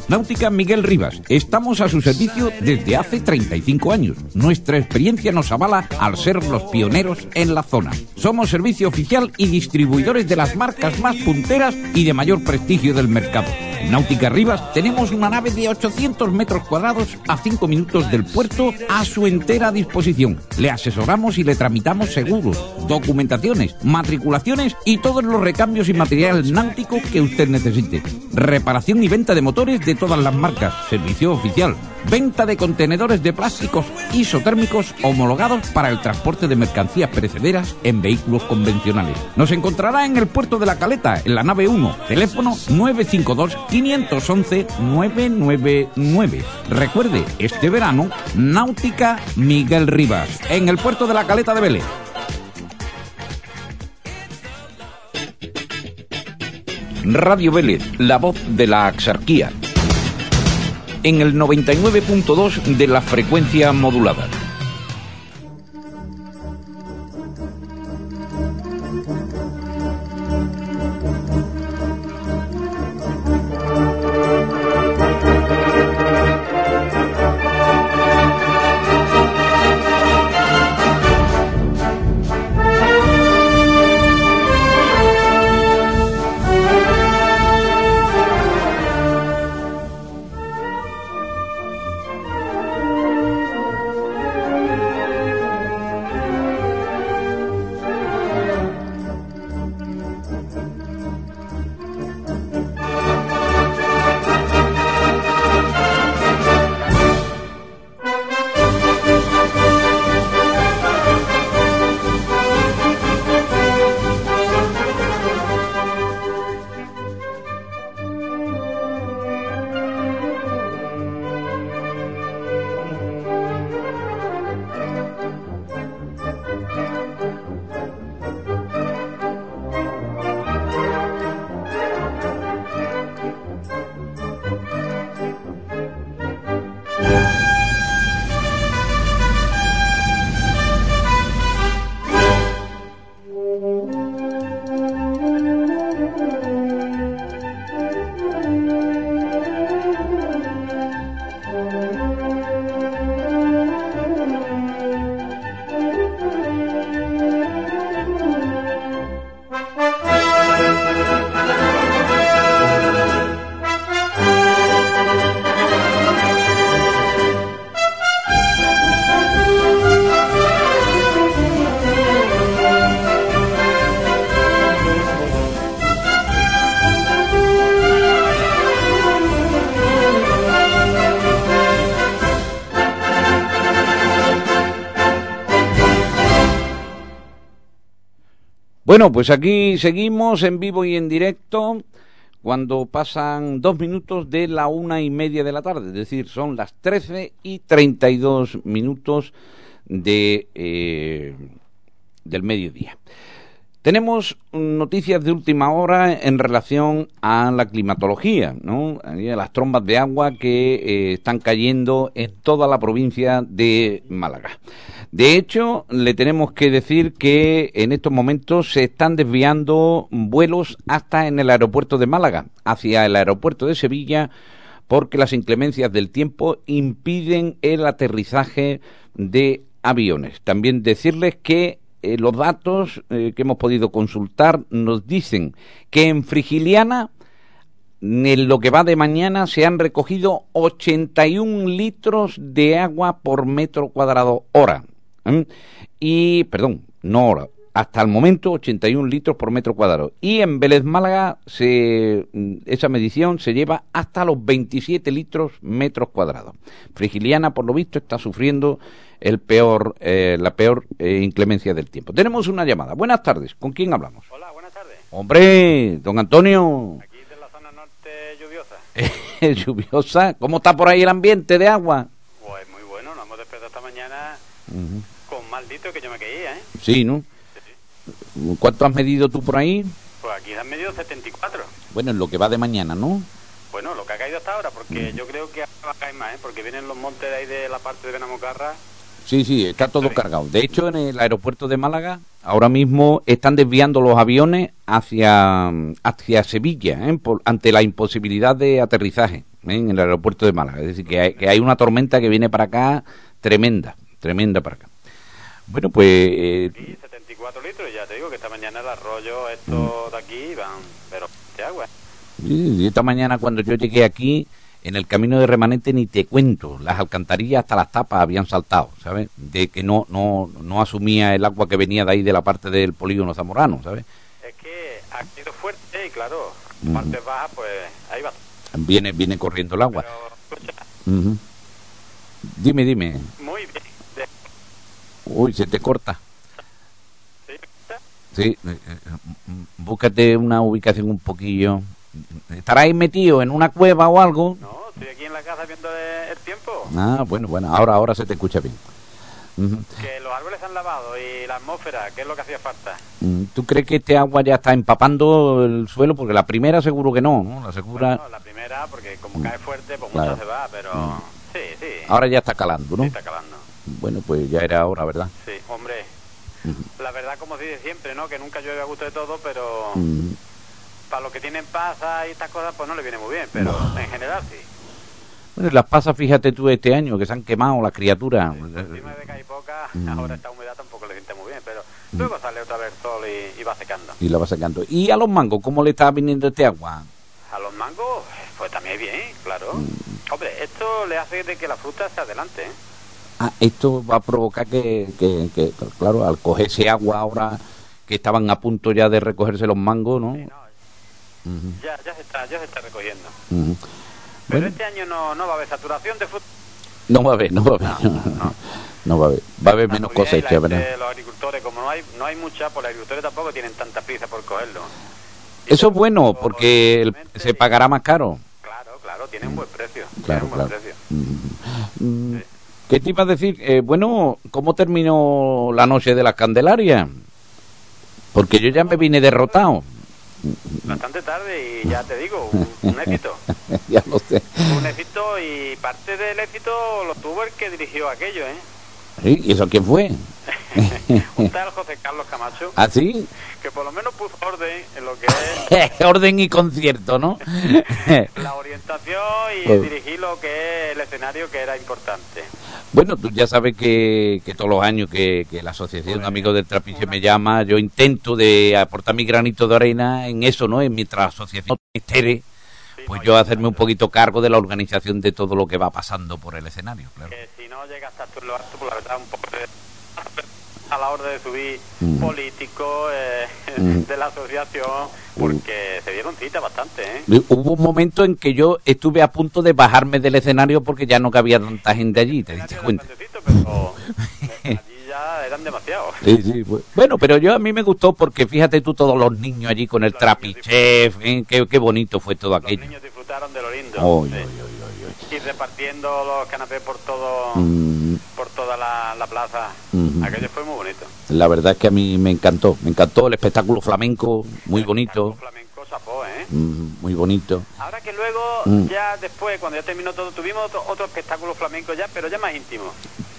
Náutica Miguel Rivas. Estamos a su servicio desde hace 35 años. Nuestra experiencia nos avala al ser los pioneros en la zona. Somos servicio oficial y distribuidores de las marcas más punteras y de mayor prestigio del mercado. En Náutica Rivas tenemos una nave de 800 metros cuadrados a 5 minutos del puerto a su entera disposición. Le asesoramos y le tramitamos seguros, documentaciones, matriculaciones y todos los recambios y material náutico que usted necesite. Reparación y venta de motores de todas las marcas. Servicio oficial. Venta de contenedores de plásticos isotérmicos homologados para el transporte de mercancías perecederas en vehículos convencionales. Nos encontrará en el puerto de la Caleta, en la nave 1, teléfono 952-511-999. Recuerde, este verano, Náutica Miguel Rivas, en el puerto de la Caleta de Vélez. Radio Vélez, la voz de la axarquía. En el 99.2 de la frecuencia modulada. Bueno, pues aquí seguimos en vivo y en directo cuando pasan dos minutos de la una y media de la tarde, es decir, son las trece y treinta y dos minutos de, eh, del mediodía. Tenemos noticias de última hora en relación a la climatología, ¿no? A las trombas de agua que eh, están cayendo en toda la provincia de Málaga. De hecho, le tenemos que decir que en estos momentos se están desviando vuelos hasta en el aeropuerto de Málaga, hacia el aeropuerto de Sevilla, porque las inclemencias del tiempo impiden el aterrizaje de aviones. También decirles que eh, los datos eh, que hemos podido consultar nos dicen que en Frigiliana, en lo que va de mañana, se han recogido 81 litros de agua por metro cuadrado hora. ¿Eh? Y, perdón, no hora, hasta el momento 81 litros por metro cuadrado. Y en Vélez Málaga se, mm, esa medición se lleva hasta los 27 litros metros cuadrados. Frigiliana, por lo visto, está sufriendo el peor, eh, la peor eh, inclemencia del tiempo. Tenemos una llamada. Buenas tardes. ¿Con quién hablamos? Hola, buenas tardes. Hombre, don Antonio. Aquí de la zona norte lluviosa. lluviosa. ¿Cómo está por ahí el ambiente de agua? Pues muy bueno. Nos hemos despertado esta con maldito que yo me caía, ¿eh? Sí, ¿no? ¿Cuánto has medido tú por ahí? Pues aquí han medido 74. Bueno, en lo que va de mañana, ¿no? Bueno, lo que ha caído hasta ahora, porque yo creo que va a caer más, ¿eh? Porque vienen los montes de ahí de la parte de Benamocarra. Sí, sí, está todo cargado. De hecho, en el aeropuerto de Málaga, ahora mismo están desviando los aviones hacia, hacia Sevilla, ¿eh? Por- ante la imposibilidad de aterrizaje ¿eh? en el aeropuerto de Málaga. Es decir, que hay, que hay una tormenta que viene para acá tremenda, tremenda para acá. Bueno, pues eh, Y 74 litros, ya te digo que esta mañana el arroyo, estos de aquí, van, pero de agua. Y esta mañana cuando yo llegué aquí, en el camino de remanente ni te cuento, las alcantarillas hasta las tapas habían saltado, ¿sabes? De que no no no asumía el agua que venía de ahí de la parte del polígono zamorano, ¿sabes? Es que ha sido fuerte y claro, Ujú. partes bajas, pues ahí va. Viene viene corriendo el agua. Dime, dime. Muy bien. Uy, se te corta. Sí, eh, eh, mm, búscate una ubicación un poquillo. ¿Estará ahí metido en una cueva o algo? No, estoy aquí en la casa viendo el tiempo. Ah, bueno, bueno, ahora ahora se te escucha bien. Que los árboles se han lavado y la atmósfera, que es lo que hacía falta. Mm, ¿Tú crees que este agua ya está empapando el suelo? Porque la primera seguro que no, ¿no? La segura... No, la primera, porque como cae fuerte, pues Claro. mucho se va, pero sí, sí. Ahora ya está calando, ¿no? Sí, está calando. Bueno, pues ya era hora, ¿verdad? Sí, hombre. La verdad, como se dice siempre, ¿no? Que nunca llueve a gusto de todo, pero para los que tienen pasas y estas cosas, pues no le viene muy bien, pero en general sí. Bueno, las pasas, fíjate tú, este año, que se han quemado las criaturas. Encima de que hay poca, ahora esta humedad tampoco le siente muy bien, pero luego sale otra vez el sol y, y va secando. Y la va sacando. ¿Y a los mangos cómo le está viniendo este agua? A los mangos, pues también bien, claro. Hombre, esto le hace de que la fruta se adelante, ¿eh? Ah, esto va a provocar que, que, que, claro, al cogerse agua ahora que estaban a punto ya de recogerse los mangos, ¿no? Ya, ya se está, ya se está recogiendo. Pero Bueno, este año no, no va a haber saturación de fruta. no va a haber, no va a haber. No, va a haber. Va a haber menos la cosecha, ¿verdad? Los agricultores, como no hay, no hay mucha, pues los agricultores tampoco tienen tanta prisa por cogerlo. Eso es bueno, porque el- se pagará más caro. Claro, claro, tiene un buen precio. Claro, tiene un buen claro. precio. Mm, ¿Qué te iba a decir? Eh, bueno, ¿cómo terminó la noche de las Candelarias? Porque yo ya me vine derrotado. Bastante tarde y ya te digo, un, un éxito. ya lo sé. Un éxito y parte del éxito lo tuvo el que dirigió aquello, ¿eh? ¿Y eso quién fue? Un tal José Carlos Camacho, ¿Ah, sí? que por lo menos puso orden en lo que es Orden y concierto, ¿no? la orientación y Pues- dirigir lo que es el escenario que era importante. Bueno, tú ya sabes que, que todos los años que, que la Asociación Amigos del Trapiche me llama, yo intento de aportar mi granito de arena en eso, ¿no? En la asociación estere, pues yo hacerme un poquito cargo de la organización de todo lo que va pasando por el escenario, claro. Que si no llegas hasta tú en lo alto, pues la verdad un poco de- a la hora de subir Mm. políticos eh, Mm. de la asociación, porque se dieron cita bastante, ¿eh? Hubo un momento en que yo estuve a punto de bajarme del escenario porque ya no cabía tanta gente allí, ¿te diste cuenta? Pero allí ya eran demasiados. Sí, sí, pues. Bueno, pero yo a mí me gustó porque fíjate tú todos los niños allí con el trapichef, ¿eh? qué, qué bonito fue todo aquello. Los niños disfrutaron de lo lindo. Sí. Y repartiendo los canapés por todo, Mm, por toda la, la plaza. Aquello fue muy bonito. la verdad es que a mí me encantó, me encantó el espectáculo flamenco, muy bonito, Flamenco ¿eh? mm, muy bonito. Ahora que luego, ya después, cuando ya terminó todo, tuvimos otro, otro espectáculo flamenco ya, pero ya más íntimo.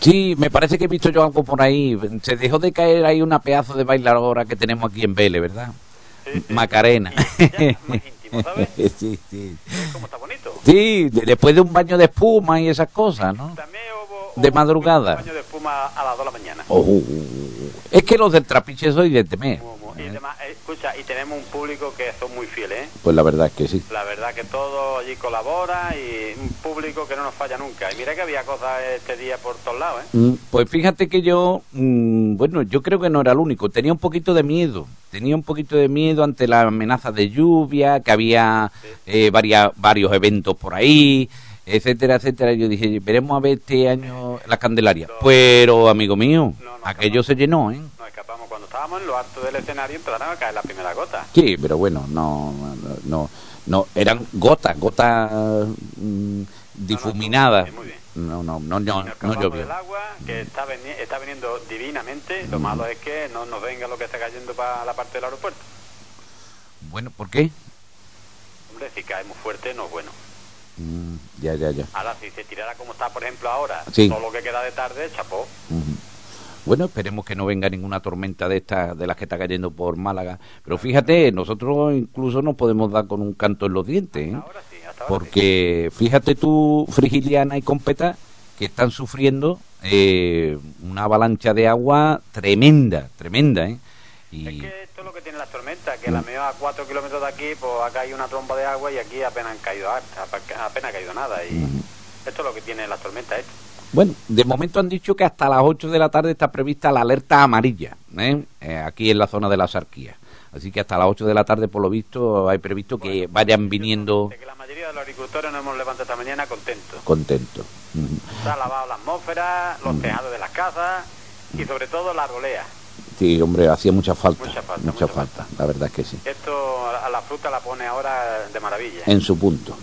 Sí, me parece que he visto yo algo por ahí. Se dejó de caer ahí una pedazo de bailadora que tenemos aquí en Vélez, ¿verdad? Macarena. sí, sí. ¿Cómo está bonito? Sí, de- después de un baño de espuma y esas cosas, ¿no? De madrugada. Baño de espuma a las 2 de la mañana. Oh, es que los del trapiche soy de temer. Y además, eh, escucha, y tenemos un público que son muy fieles, ¿eh? Pues la verdad es que sí. La verdad que todo allí colabora y un público que no nos falla nunca. Y mira que había cosas este día por todos lados, ¿eh? Mm, Pues fíjate que yo, mm, bueno, yo creo que no era el único. Tenía un poquito de miedo. Tenía un poquito de miedo ante la amenaza de lluvia, que había eh, varia- varios eventos por ahí, etcétera, etcétera. Yo dije, veremos a ver este año la Candelaria. Pero, amigo mío, aquello se llenó, ¿eh? Estábamos en lo alto del escenario empezaron a caer la primera gota. Sí, pero bueno, no, no, no, no, eran gotas, gotas mm, difuminadas. No, no, no, no, no Escapamos llovió. del agua que está, veni- está viniendo divinamente. Lo malo es que no nos venga lo que está cayendo para la parte del aeropuerto. Bueno, ¿por qué? Hombre, si cae muy fuerte no es bueno. Mm, ya, ya, ya. Ahora, si se tirara como está, por ejemplo, ahora, Sí. todo lo que queda de tarde, chapó. Ujú. Bueno, esperemos que no venga ninguna tormenta de estas, de las que está cayendo por Málaga. Pero fíjate, nosotros incluso nos podemos dar con un canto en los dientes, ¿eh? Porque fíjate tú, Frigiliana y Competa, que están sufriendo eh, una avalancha de agua tremenda, tremenda, ¿eh? Y Esto es lo que tiene las tormentas, que Mm. la mejor a 4 kilómetros de aquí, pues acá hay una tromba de agua y aquí apenas han caído, a- apenas ha caído nada. Y esto es lo que tiene las tormentas. ¿eh? Bueno, de momento han dicho que hasta las 8 de la tarde está prevista la alerta amarilla, ¿eh? Eh, aquí en la zona de la Sarquía. Así que hasta las 8 de la tarde, por lo visto, hay previsto que vayan viniendo La mayoría de los agricultores nos hemos levantado esta mañana contentos. contentos. Se ha lavado la atmósfera, los tejados de las casas y sobre todo la arbolea. Sí, hombre, hacía mucha falta. Mucha falta, mucha mucha falta, la verdad es que sí. Esto a la fruta la pone ahora de maravilla. En su punto.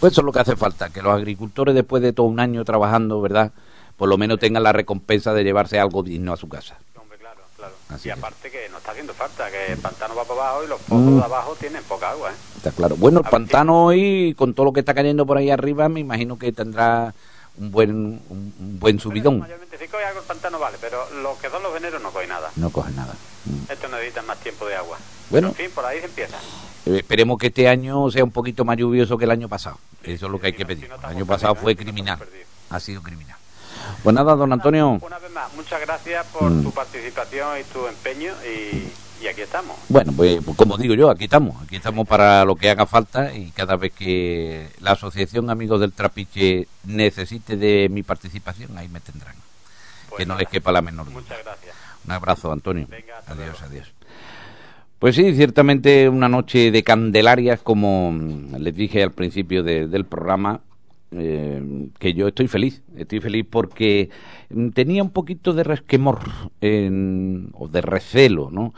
Pues eso es lo que hace falta, que los agricultores, después de todo un año trabajando, ¿verdad? Por lo menos tengan la recompensa de llevarse algo digno a su casa. Así y aparte que nos está haciendo falta, que el pantano va para abajo y los pozos Mm. de abajo tienen poca agua. ¿eh? Está claro. Bueno, el pantano hoy, con todo lo que está cayendo por ahí arriba, me imagino que tendrá un buen un, un buen subidón. Mayormente si coge algo el pantano vale, pero los que son los veneros no coge nada. No coge nada. Estos necesitan más tiempo de agua. Bueno. En fin, por ahí se empieza. Eh, esperemos que este año sea un poquito más lluvioso que el año pasado. Eso es lo que hay que pedir. El año pasado fue criminal. Ha sido criminal. Pues nada, don Antonio. Una vez más, muchas gracias por Mm. tu participación y tu empeño y, y aquí estamos. Bueno, pues, pues como digo yo, aquí estamos. Aquí estamos para lo que haga falta y cada vez que la Asociación Amigos del Trapiche necesite de mi participación, ahí me tendrán. que no les quepa la menor duda. Muchas gracias. Un abrazo, Antonio. adiós, adiós. Pues sí, ciertamente una noche de candelarias, como mm, les dije al principio de- del programa, eh, que yo estoy feliz. Estoy feliz porque mm, tenía un poquito de resquemor en- o de recelo, ¿no?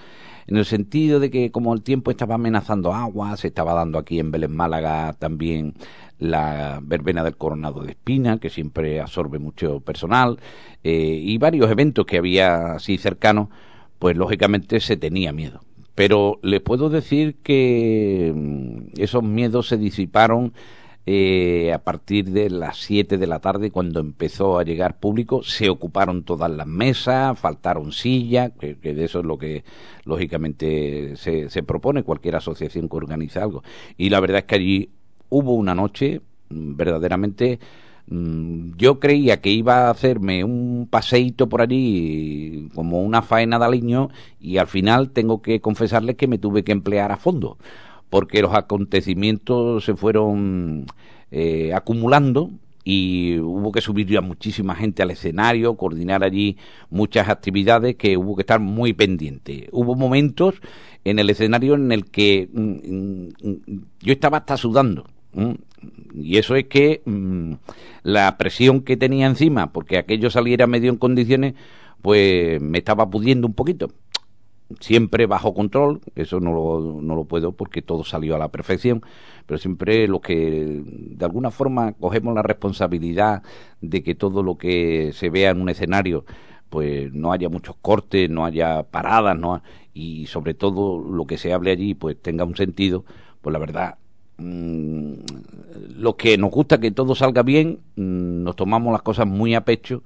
En el sentido de que como el tiempo estaba amenazando agua, se estaba dando aquí en Vélez Málaga también la verbena del coronado de espina, que siempre absorbe mucho personal, eh, y varios eventos que había así cercanos, pues lógicamente se tenía miedo. Pero les puedo decir que mm, esos miedos se disiparon eh, a partir de las 7 de la tarde cuando empezó a llegar público, se ocuparon todas las mesas, faltaron sillas, que, que de eso es lo que lógicamente se, se propone cualquier asociación que organiza algo. Y la verdad es que allí hubo una noche mm, verdaderamente yo creía que iba a hacerme un paseíto por allí como una faena de aliño y al final tengo que confesarles que me tuve que emplear a fondo porque los acontecimientos se fueron eh, acumulando y hubo que subir ya muchísima gente al escenario, coordinar allí muchas actividades que hubo que estar muy pendiente. Hubo momentos en el escenario en el que mm, mm, mm, yo estaba hasta sudando. Y eso es que mm, la presión que tenía encima, porque aquello saliera medio en condiciones, pues me estaba pudiendo un poquito. Siempre bajo control, eso no lo, no lo puedo porque todo salió a la perfección, pero siempre lo que de alguna forma cogemos la responsabilidad de que todo lo que se vea en un escenario pues no haya muchos cortes, no haya paradas, no y sobre todo lo que se hable allí pues tenga un sentido, pues la verdad mm, lo que nos gusta que todo salga bien, mm, nos tomamos las cosas muy a pecho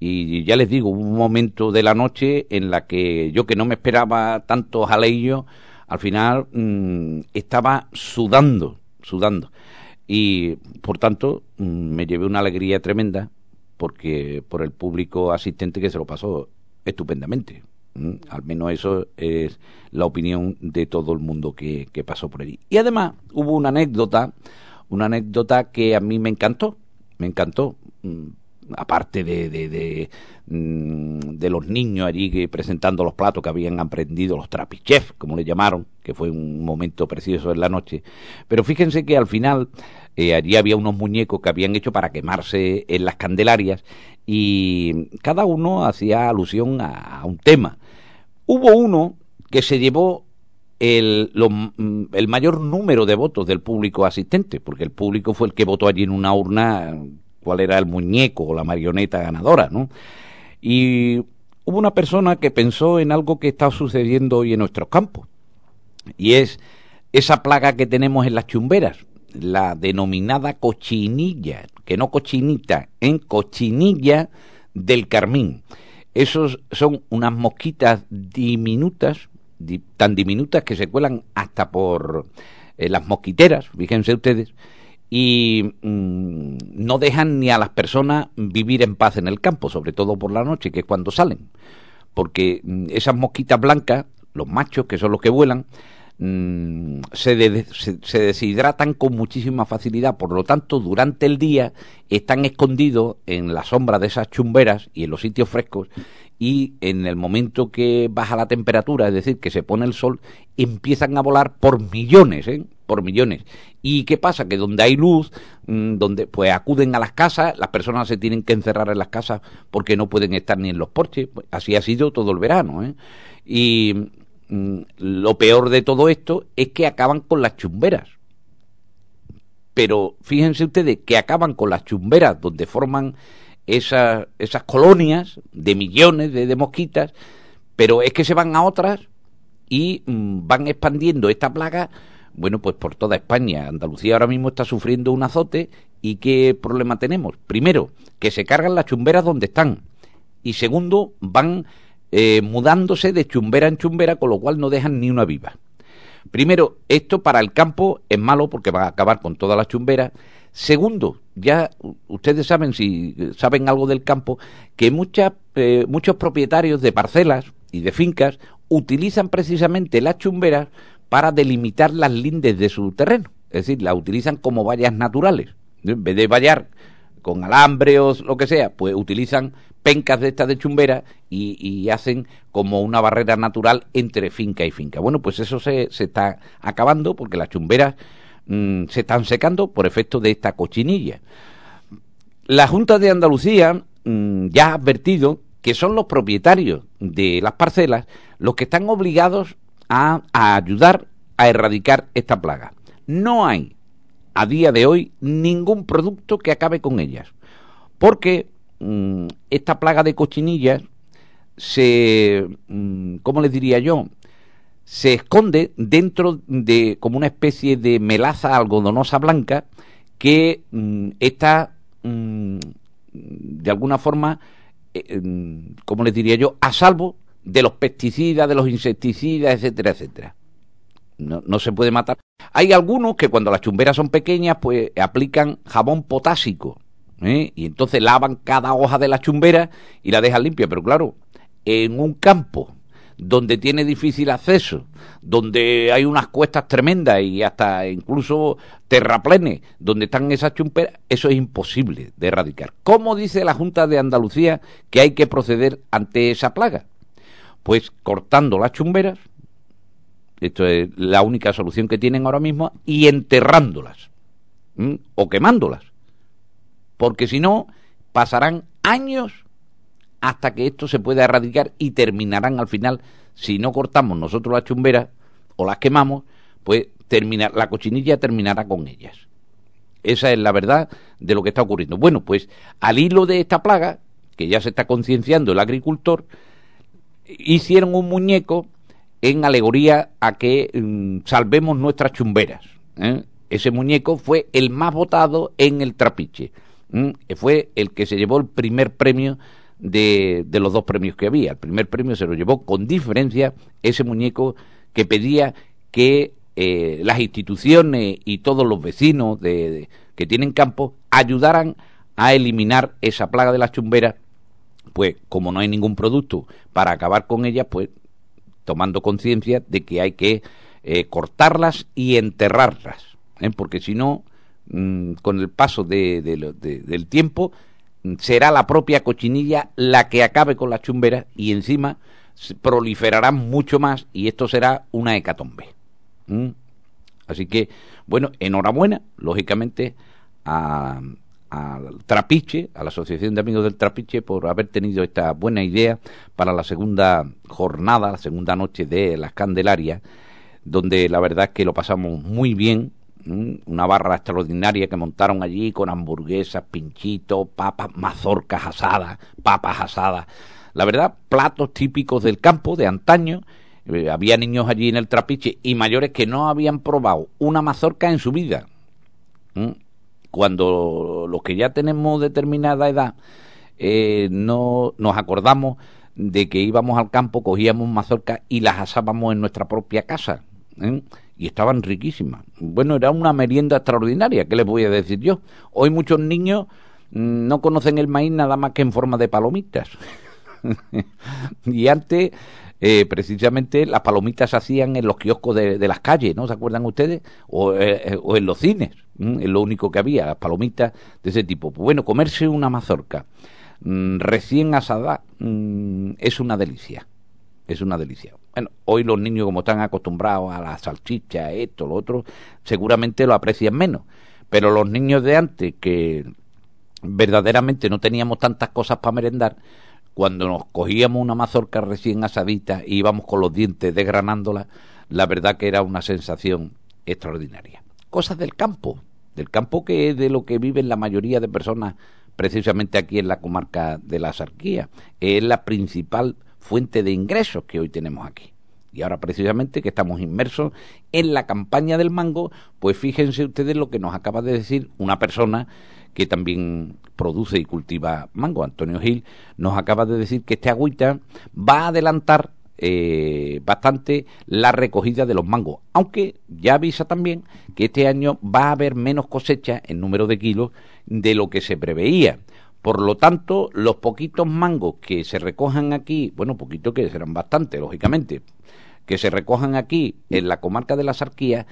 y ya les digo, hubo un momento de la noche en la que yo que no me esperaba tanto jaleillo, al final mm, estaba sudando, sudando. Y por tanto mm, me llevé una alegría tremenda porque por el público asistente que se lo pasó estupendamente. Mm, Al menos eso es la opinión de todo el mundo que, pasó por allí. Y además hubo una anécdota, una anécdota que a mí me encantó, me encantó Mm, aparte de, de, mm, de los niños allí que, presentando los platos que habían aprendido, los trapichef, como le llamaron, que fue un momento precioso en la noche. Pero fíjense que al final eh, allí había unos muñecos que habían hecho para quemarse en las candelarias y cada uno hacía alusión a un tema. Hubo uno que se llevó mm, el mayor número de votos del público asistente, porque el público fue el que votó allí en una urna cuál era el muñeco o la marioneta ganadora, ¿no? Y hubo una persona que pensó en algo que está sucediendo hoy en nuestros campos, y es esa plaga que tenemos en las chumberas, la denominada cochinilla, que no cochinita, en cochinilla del carmín. Esos son unas mosquitas diminutas, di, tan diminutas que se cuelan hasta por eh, las mosquiteras, fíjense ustedes, y mmm, no dejan ni a las personas vivir en paz en el campo, sobre todo por la noche, que es cuando salen. Porque mmm, esas mosquitas blancas, los machos, que son los que vuelan, mmm, se, se, deshidratan con muchísima facilidad. Por lo tanto, durante el día están escondidos en la sombra de esas chumberas y en los sitios frescos. Y en el momento que baja la temperatura, es decir, que se pone el sol, empiezan a volar por millones, ¿eh? por millones. ¿Y qué pasa? Que donde hay luz, mmm, donde pues acuden a las casas, las personas se tienen que encerrar en las casas porque no pueden estar ni en los porches. Así ha sido todo el verano. ¿eh? Y mmm, lo peor de todo esto es que acaban con las chumberas. Pero fíjense ustedes que acaban con las chumberas donde forman esas, esas colonias de millones de, mosquitas, pero es que se van a otras y mmm, van expandiendo esta plaga bueno, pues por toda España. Andalucía ahora mismo está sufriendo un azote y ¿qué problema tenemos? Primero, que se cargan las chumberas donde están. Y segundo, van eh, mudándose de chumbera en chumbera, con lo cual no dejan ni una viva. Primero, esto para el campo es malo porque va a acabar con todas las chumberas. Segundo, ya ustedes saben, si saben algo del campo, que muchas, eh, muchos propietarios de parcelas y de fincas utilizan precisamente las chumberas para delimitar las lindes de su terreno. Es decir, la utilizan como vallas naturales. En vez de vallar con alambre o lo que sea, pues utilizan pencas de estas de chumbera y, hacen como una barrera natural entre finca y finca. Bueno, pues eso se, se está acabando porque las chumberas mmm, se están secando por efecto de esta cochinilla. La Junta de Andalucía mmm, ya ha advertido que son los propietarios de las parcelas los que están obligados a, a ayudar a erradicar esta plaga. No hay a día de hoy ningún producto que acabe con ellas, porque esta plaga de cochinillas se, mmm, ¿cómo les diría yo? Se esconde dentro de como una especie de melaza algodonosa blanca que mmm, está de alguna forma, eh, ¿cómo les diría yo? A salvo de los pesticidas, de los insecticidas, etcétera, etcétera. No, no, se puede matar. Hay algunos que cuando las chumberas son pequeñas, pues aplican jabón potásico. ¿Eh? Y entonces lavan cada hoja de la chumbera y la dejan limpia. Pero claro, en un campo donde tiene difícil acceso, donde hay unas cuestas tremendas y hasta incluso terraplenes, donde están esas chumberas, eso es imposible de erradicar. ¿Cómo dice la Junta de Andalucía que hay que proceder ante esa plaga? Pues cortando las chumberas, esto es la única solución que tienen ahora mismo, y enterrándolas o quemándolas. Porque si no, pasarán años, hasta que esto se pueda erradicar y terminarán al final, si no cortamos nosotros las chumberas o las quemamos, pues terminar, la cochinilla terminará con ellas. Esa es la verdad de lo que está ocurriendo. Bueno, pues al hilo de esta plaga, que ya se está concienciando el agricultor, hicieron un muñeco en alegoría a que mm, salvemos nuestras chumberas. ¿eh? Ese muñeco fue el más votado en el trapiche. Fue el que se llevó el primer premio de, de, los dos premios que había. El primer premio se lo llevó con diferencia ese muñeco que pedía que eh, las instituciones y todos los vecinos de, que tienen campo ayudaran a eliminar esa plaga de las chumberas, pues como no hay ningún producto para acabar con ellas, pues tomando conciencia de que hay que eh, cortarlas y enterrarlas, ¿eh? porque si no, mm, con el paso de, del tiempo, mm, será la propia cochinilla la que acabe con las chumberas y encima proliferarán mucho más y esto será una hecatombe. Así que, bueno, enhorabuena, lógicamente, a, al Trapiche, a la Asociación de Amigos del Trapiche, por haber tenido esta buena idea para la segunda jornada, la segunda noche de las Candelarias, donde la verdad es que lo pasamos muy bien, una barra extraordinaria que montaron allí con hamburguesas, pinchitos, papas, mazorcas asadas, papas asadas. La verdad, platos típicos del campo de antaño. Eh, había niños allí en el trapiche y mayores que no habían probado una mazorca en su vida cuando los que ya tenemos determinada edad eh, no nos acordamos de que íbamos al campo, cogíamos mazorcas y las asábamos en nuestra propia casa. ¿eh? Y estaban riquísimas. Bueno, era una merienda extraordinaria, ¿qué les voy a decir yo? Hoy muchos niños mm, no conocen el maíz nada más que en forma de palomitas. y antes eh, precisamente las palomitas se hacían en los kioscos de, las calles, ¿no? ¿Se acuerdan ustedes? O, eh, o en los cines, es lo único que había, las palomitas de ese tipo. Pues bueno, comerse una mazorca mm, recién asada mm, es una delicia, es una delicia. Bueno, hoy los niños como están acostumbrados a la salchicha, esto, lo otro, seguramente lo aprecian menos. Pero los niños de antes, que verdaderamente no teníamos tantas cosas para merendar, cuando nos cogíamos una mazorca recién asadita y íbamos con los dientes desgranándola, la verdad que era una sensación extraordinaria. Cosas del campo, del campo que es de lo que viven la mayoría de personas precisamente aquí en la comarca de la Sarquía. Es la principal fuente de ingresos que hoy tenemos aquí. Y ahora precisamente que estamos inmersos en la campaña del mango, pues fíjense ustedes lo que nos acaba de decir una persona que también produce y cultiva mango, Antonio Gil, nos acaba de decir que este agüita va a adelantar eh, bastante la recogida de los mangos, aunque ya avisa también que este año va a haber menos cosecha en número de kilos de lo que se preveía. Por lo tanto, los poquitos mangos que se recojan aquí, bueno, poquito que serán bastante, lógicamente, que se recojan aquí en la comarca de la Sarquía,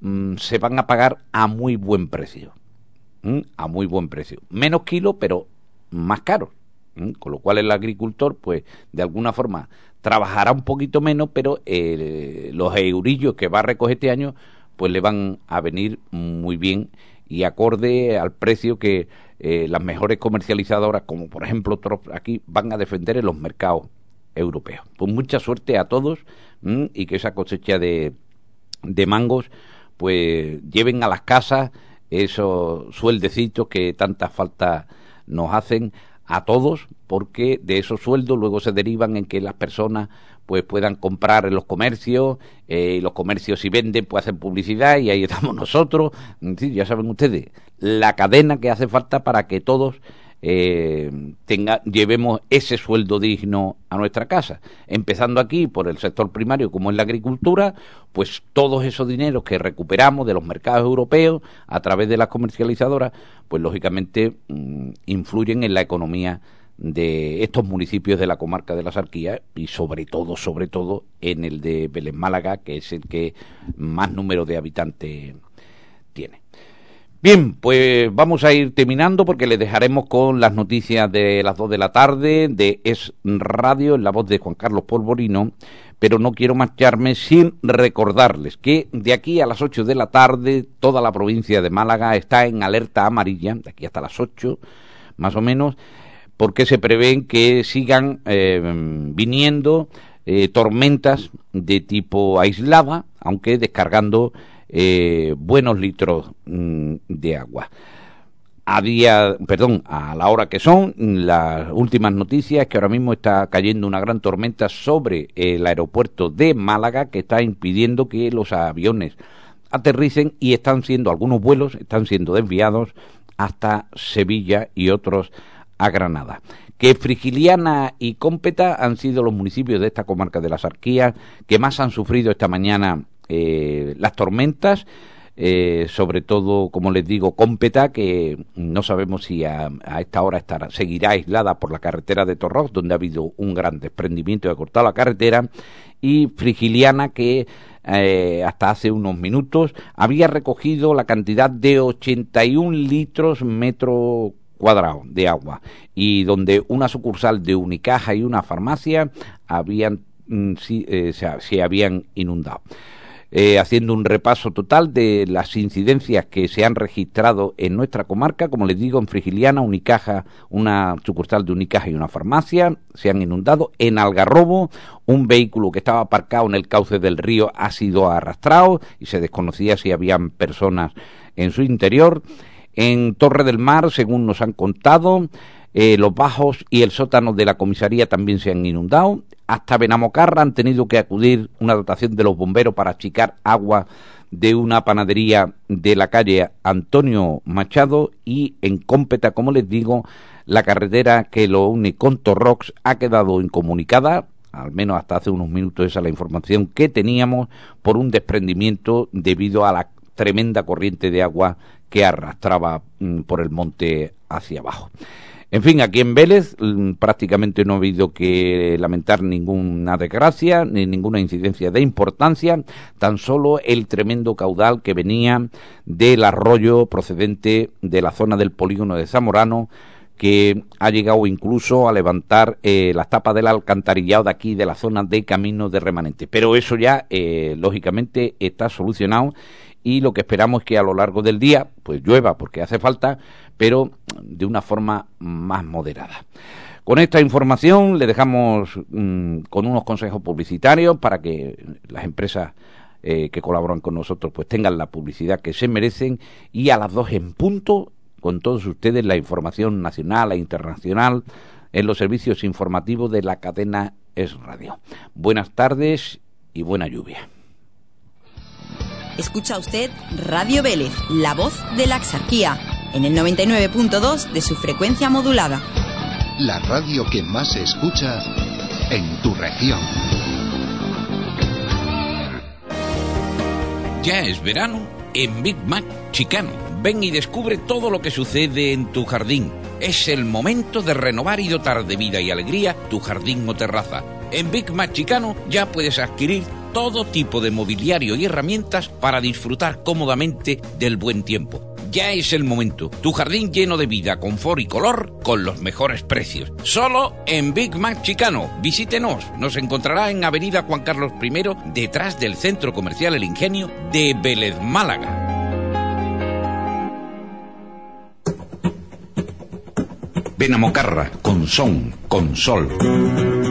mm, se van a pagar a muy buen precio a muy buen precio. Menos kilo, pero más caro. Con lo cual el agricultor, pues, de alguna forma trabajará un poquito menos, pero eh, los eurillos que va a recoger este año, pues le van a venir muy bien y acorde al precio que eh, las mejores comercializadoras, como por ejemplo aquí, van a defender en los mercados europeos. Pues mucha suerte a todos y que esa cosecha de, de mangos, pues lleven a las casas esos sueldecitos que tanta falta nos hacen a todos, porque de esos sueldos luego se derivan en que las personas pues puedan comprar en los comercios, eh, los comercios si venden pues hacen publicidad y ahí estamos nosotros, ya saben ustedes, la cadena que hace falta para que todos eh, llevemos ese sueldo digno a nuestra casa. Empezando aquí por el sector primario, como es la agricultura, pues todos esos dineros que recuperamos de los mercados europeos a través de las comercializadoras, pues lógicamente mm, influyen en la economía de estos municipios de la comarca de la Sarquía y sobre todo, sobre todo en el de Vélez Málaga, que es el que más número de habitantes tiene. Bien, pues vamos a ir terminando porque le dejaremos con las noticias de las dos de la tarde de Es Radio en la voz de Juan Carlos Polvorino, pero no quiero marcharme sin recordarles que de aquí a las 8 de la tarde toda la provincia de Málaga está en alerta amarilla, de aquí hasta las 8 más o menos, porque se prevén que sigan eh, viniendo eh, tormentas de tipo aislada, aunque descargando eh, buenos litros mm, de agua. A perdón, a la hora que son, las últimas noticias que ahora mismo está cayendo una gran tormenta sobre el aeropuerto de Málaga que está impidiendo que los aviones aterricen y están siendo algunos vuelos están siendo desviados hasta Sevilla y otros a Granada. Que Frigiliana y Cómpeta han sido los municipios de esta comarca de la Sarquía que más han sufrido esta mañana eh, las tormentas. Eh, sobre todo, como les digo, Cómpeta, que no sabemos si a, esta hora estará, seguirá aislada por la carretera de Torros, donde ha habido un gran desprendimiento y ha cortado la carretera, y Frigiliana, que eh, hasta hace unos minutos había recogido la cantidad de 81 litros metro cuadrado de agua y donde una sucursal de Unicaja y una farmacia habían mm, eh, se habían inundado. Eh, haciendo un repaso total de las incidencias que se han registrado en nuestra comarca. Como les digo, en Frigiliana, Unicaja, una sucursal de Unicaja y una farmacia se han inundado. En Algarrobo, un vehículo que estaba aparcado en el cauce del río ha sido arrastrado y se desconocía si habían personas en su interior. En Torre del Mar, según nos han contado, eh, los bajos y el sótano de la comisaría también se han inundado. Hasta Benamocarra han tenido que acudir una dotación de los bomberos para achicar agua de una panadería de la calle Antonio Machado y en Cómpeta, como les digo, la carretera que lo une con Torrox ha quedado incomunicada, al menos hasta hace unos minutos esa es la información que teníamos, por un desprendimiento debido a la tremenda corriente de agua que arrastraba mm, por el monte hacia abajo. En fin, aquí en Vélez mm, prácticamente no ha habido que lamentar ninguna desgracia ni ninguna incidencia de importancia, tan solo el tremendo caudal que venía del arroyo procedente de la zona del polígono de Zamorano, que ha llegado incluso a levantar eh, las tapas del alcantarillado de aquí, de la zona de camino de remanente. Pero eso ya, eh, lógicamente, está solucionado y lo que esperamos es que a lo largo del día pues llueva porque hace falta, pero de una forma más moderada. Con esta información le dejamos mm, con unos consejos publicitarios para que las empresas eh, que colaboran con nosotros pues tengan la publicidad que se merecen y a las dos en punto con todos ustedes la información nacional e internacional en los servicios informativos de la cadena Es Radio. Buenas tardes y buena lluvia. Escucha usted Radio Vélez, la voz de la Axarquía, en el 99.2 de su frecuencia modulada. La radio que más se escucha en tu región. Ya es verano en Big Mac Chicano. Ven y descubre todo lo que sucede en tu jardín. Es el momento de renovar y dotar de vida y alegría tu jardín o terraza. En Big Mac Chicano ya puedes adquirir todo tipo de mobiliario y herramientas para disfrutar cómodamente del buen tiempo. Ya es el momento. Tu jardín lleno de vida, confort y color con los mejores precios. Solo en Big Mac Chicano. Visítenos. Nos encontrará en Avenida Juan Carlos I, detrás del Centro Comercial El Ingenio de Vélez Málaga. Benamocarra, con son, con sol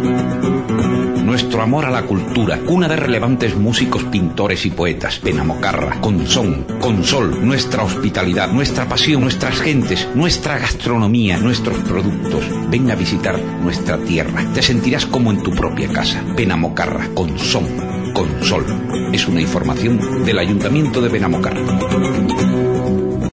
nuestro amor a la cultura, cuna de relevantes músicos, pintores y poetas, Penamocarra, con son, con sol, nuestra hospitalidad, nuestra pasión, nuestras gentes, nuestra gastronomía, nuestros productos. Ven a visitar nuestra tierra, te sentirás como en tu propia casa. Penamocarra, con son, con sol. Es una información del Ayuntamiento de Benamocarra.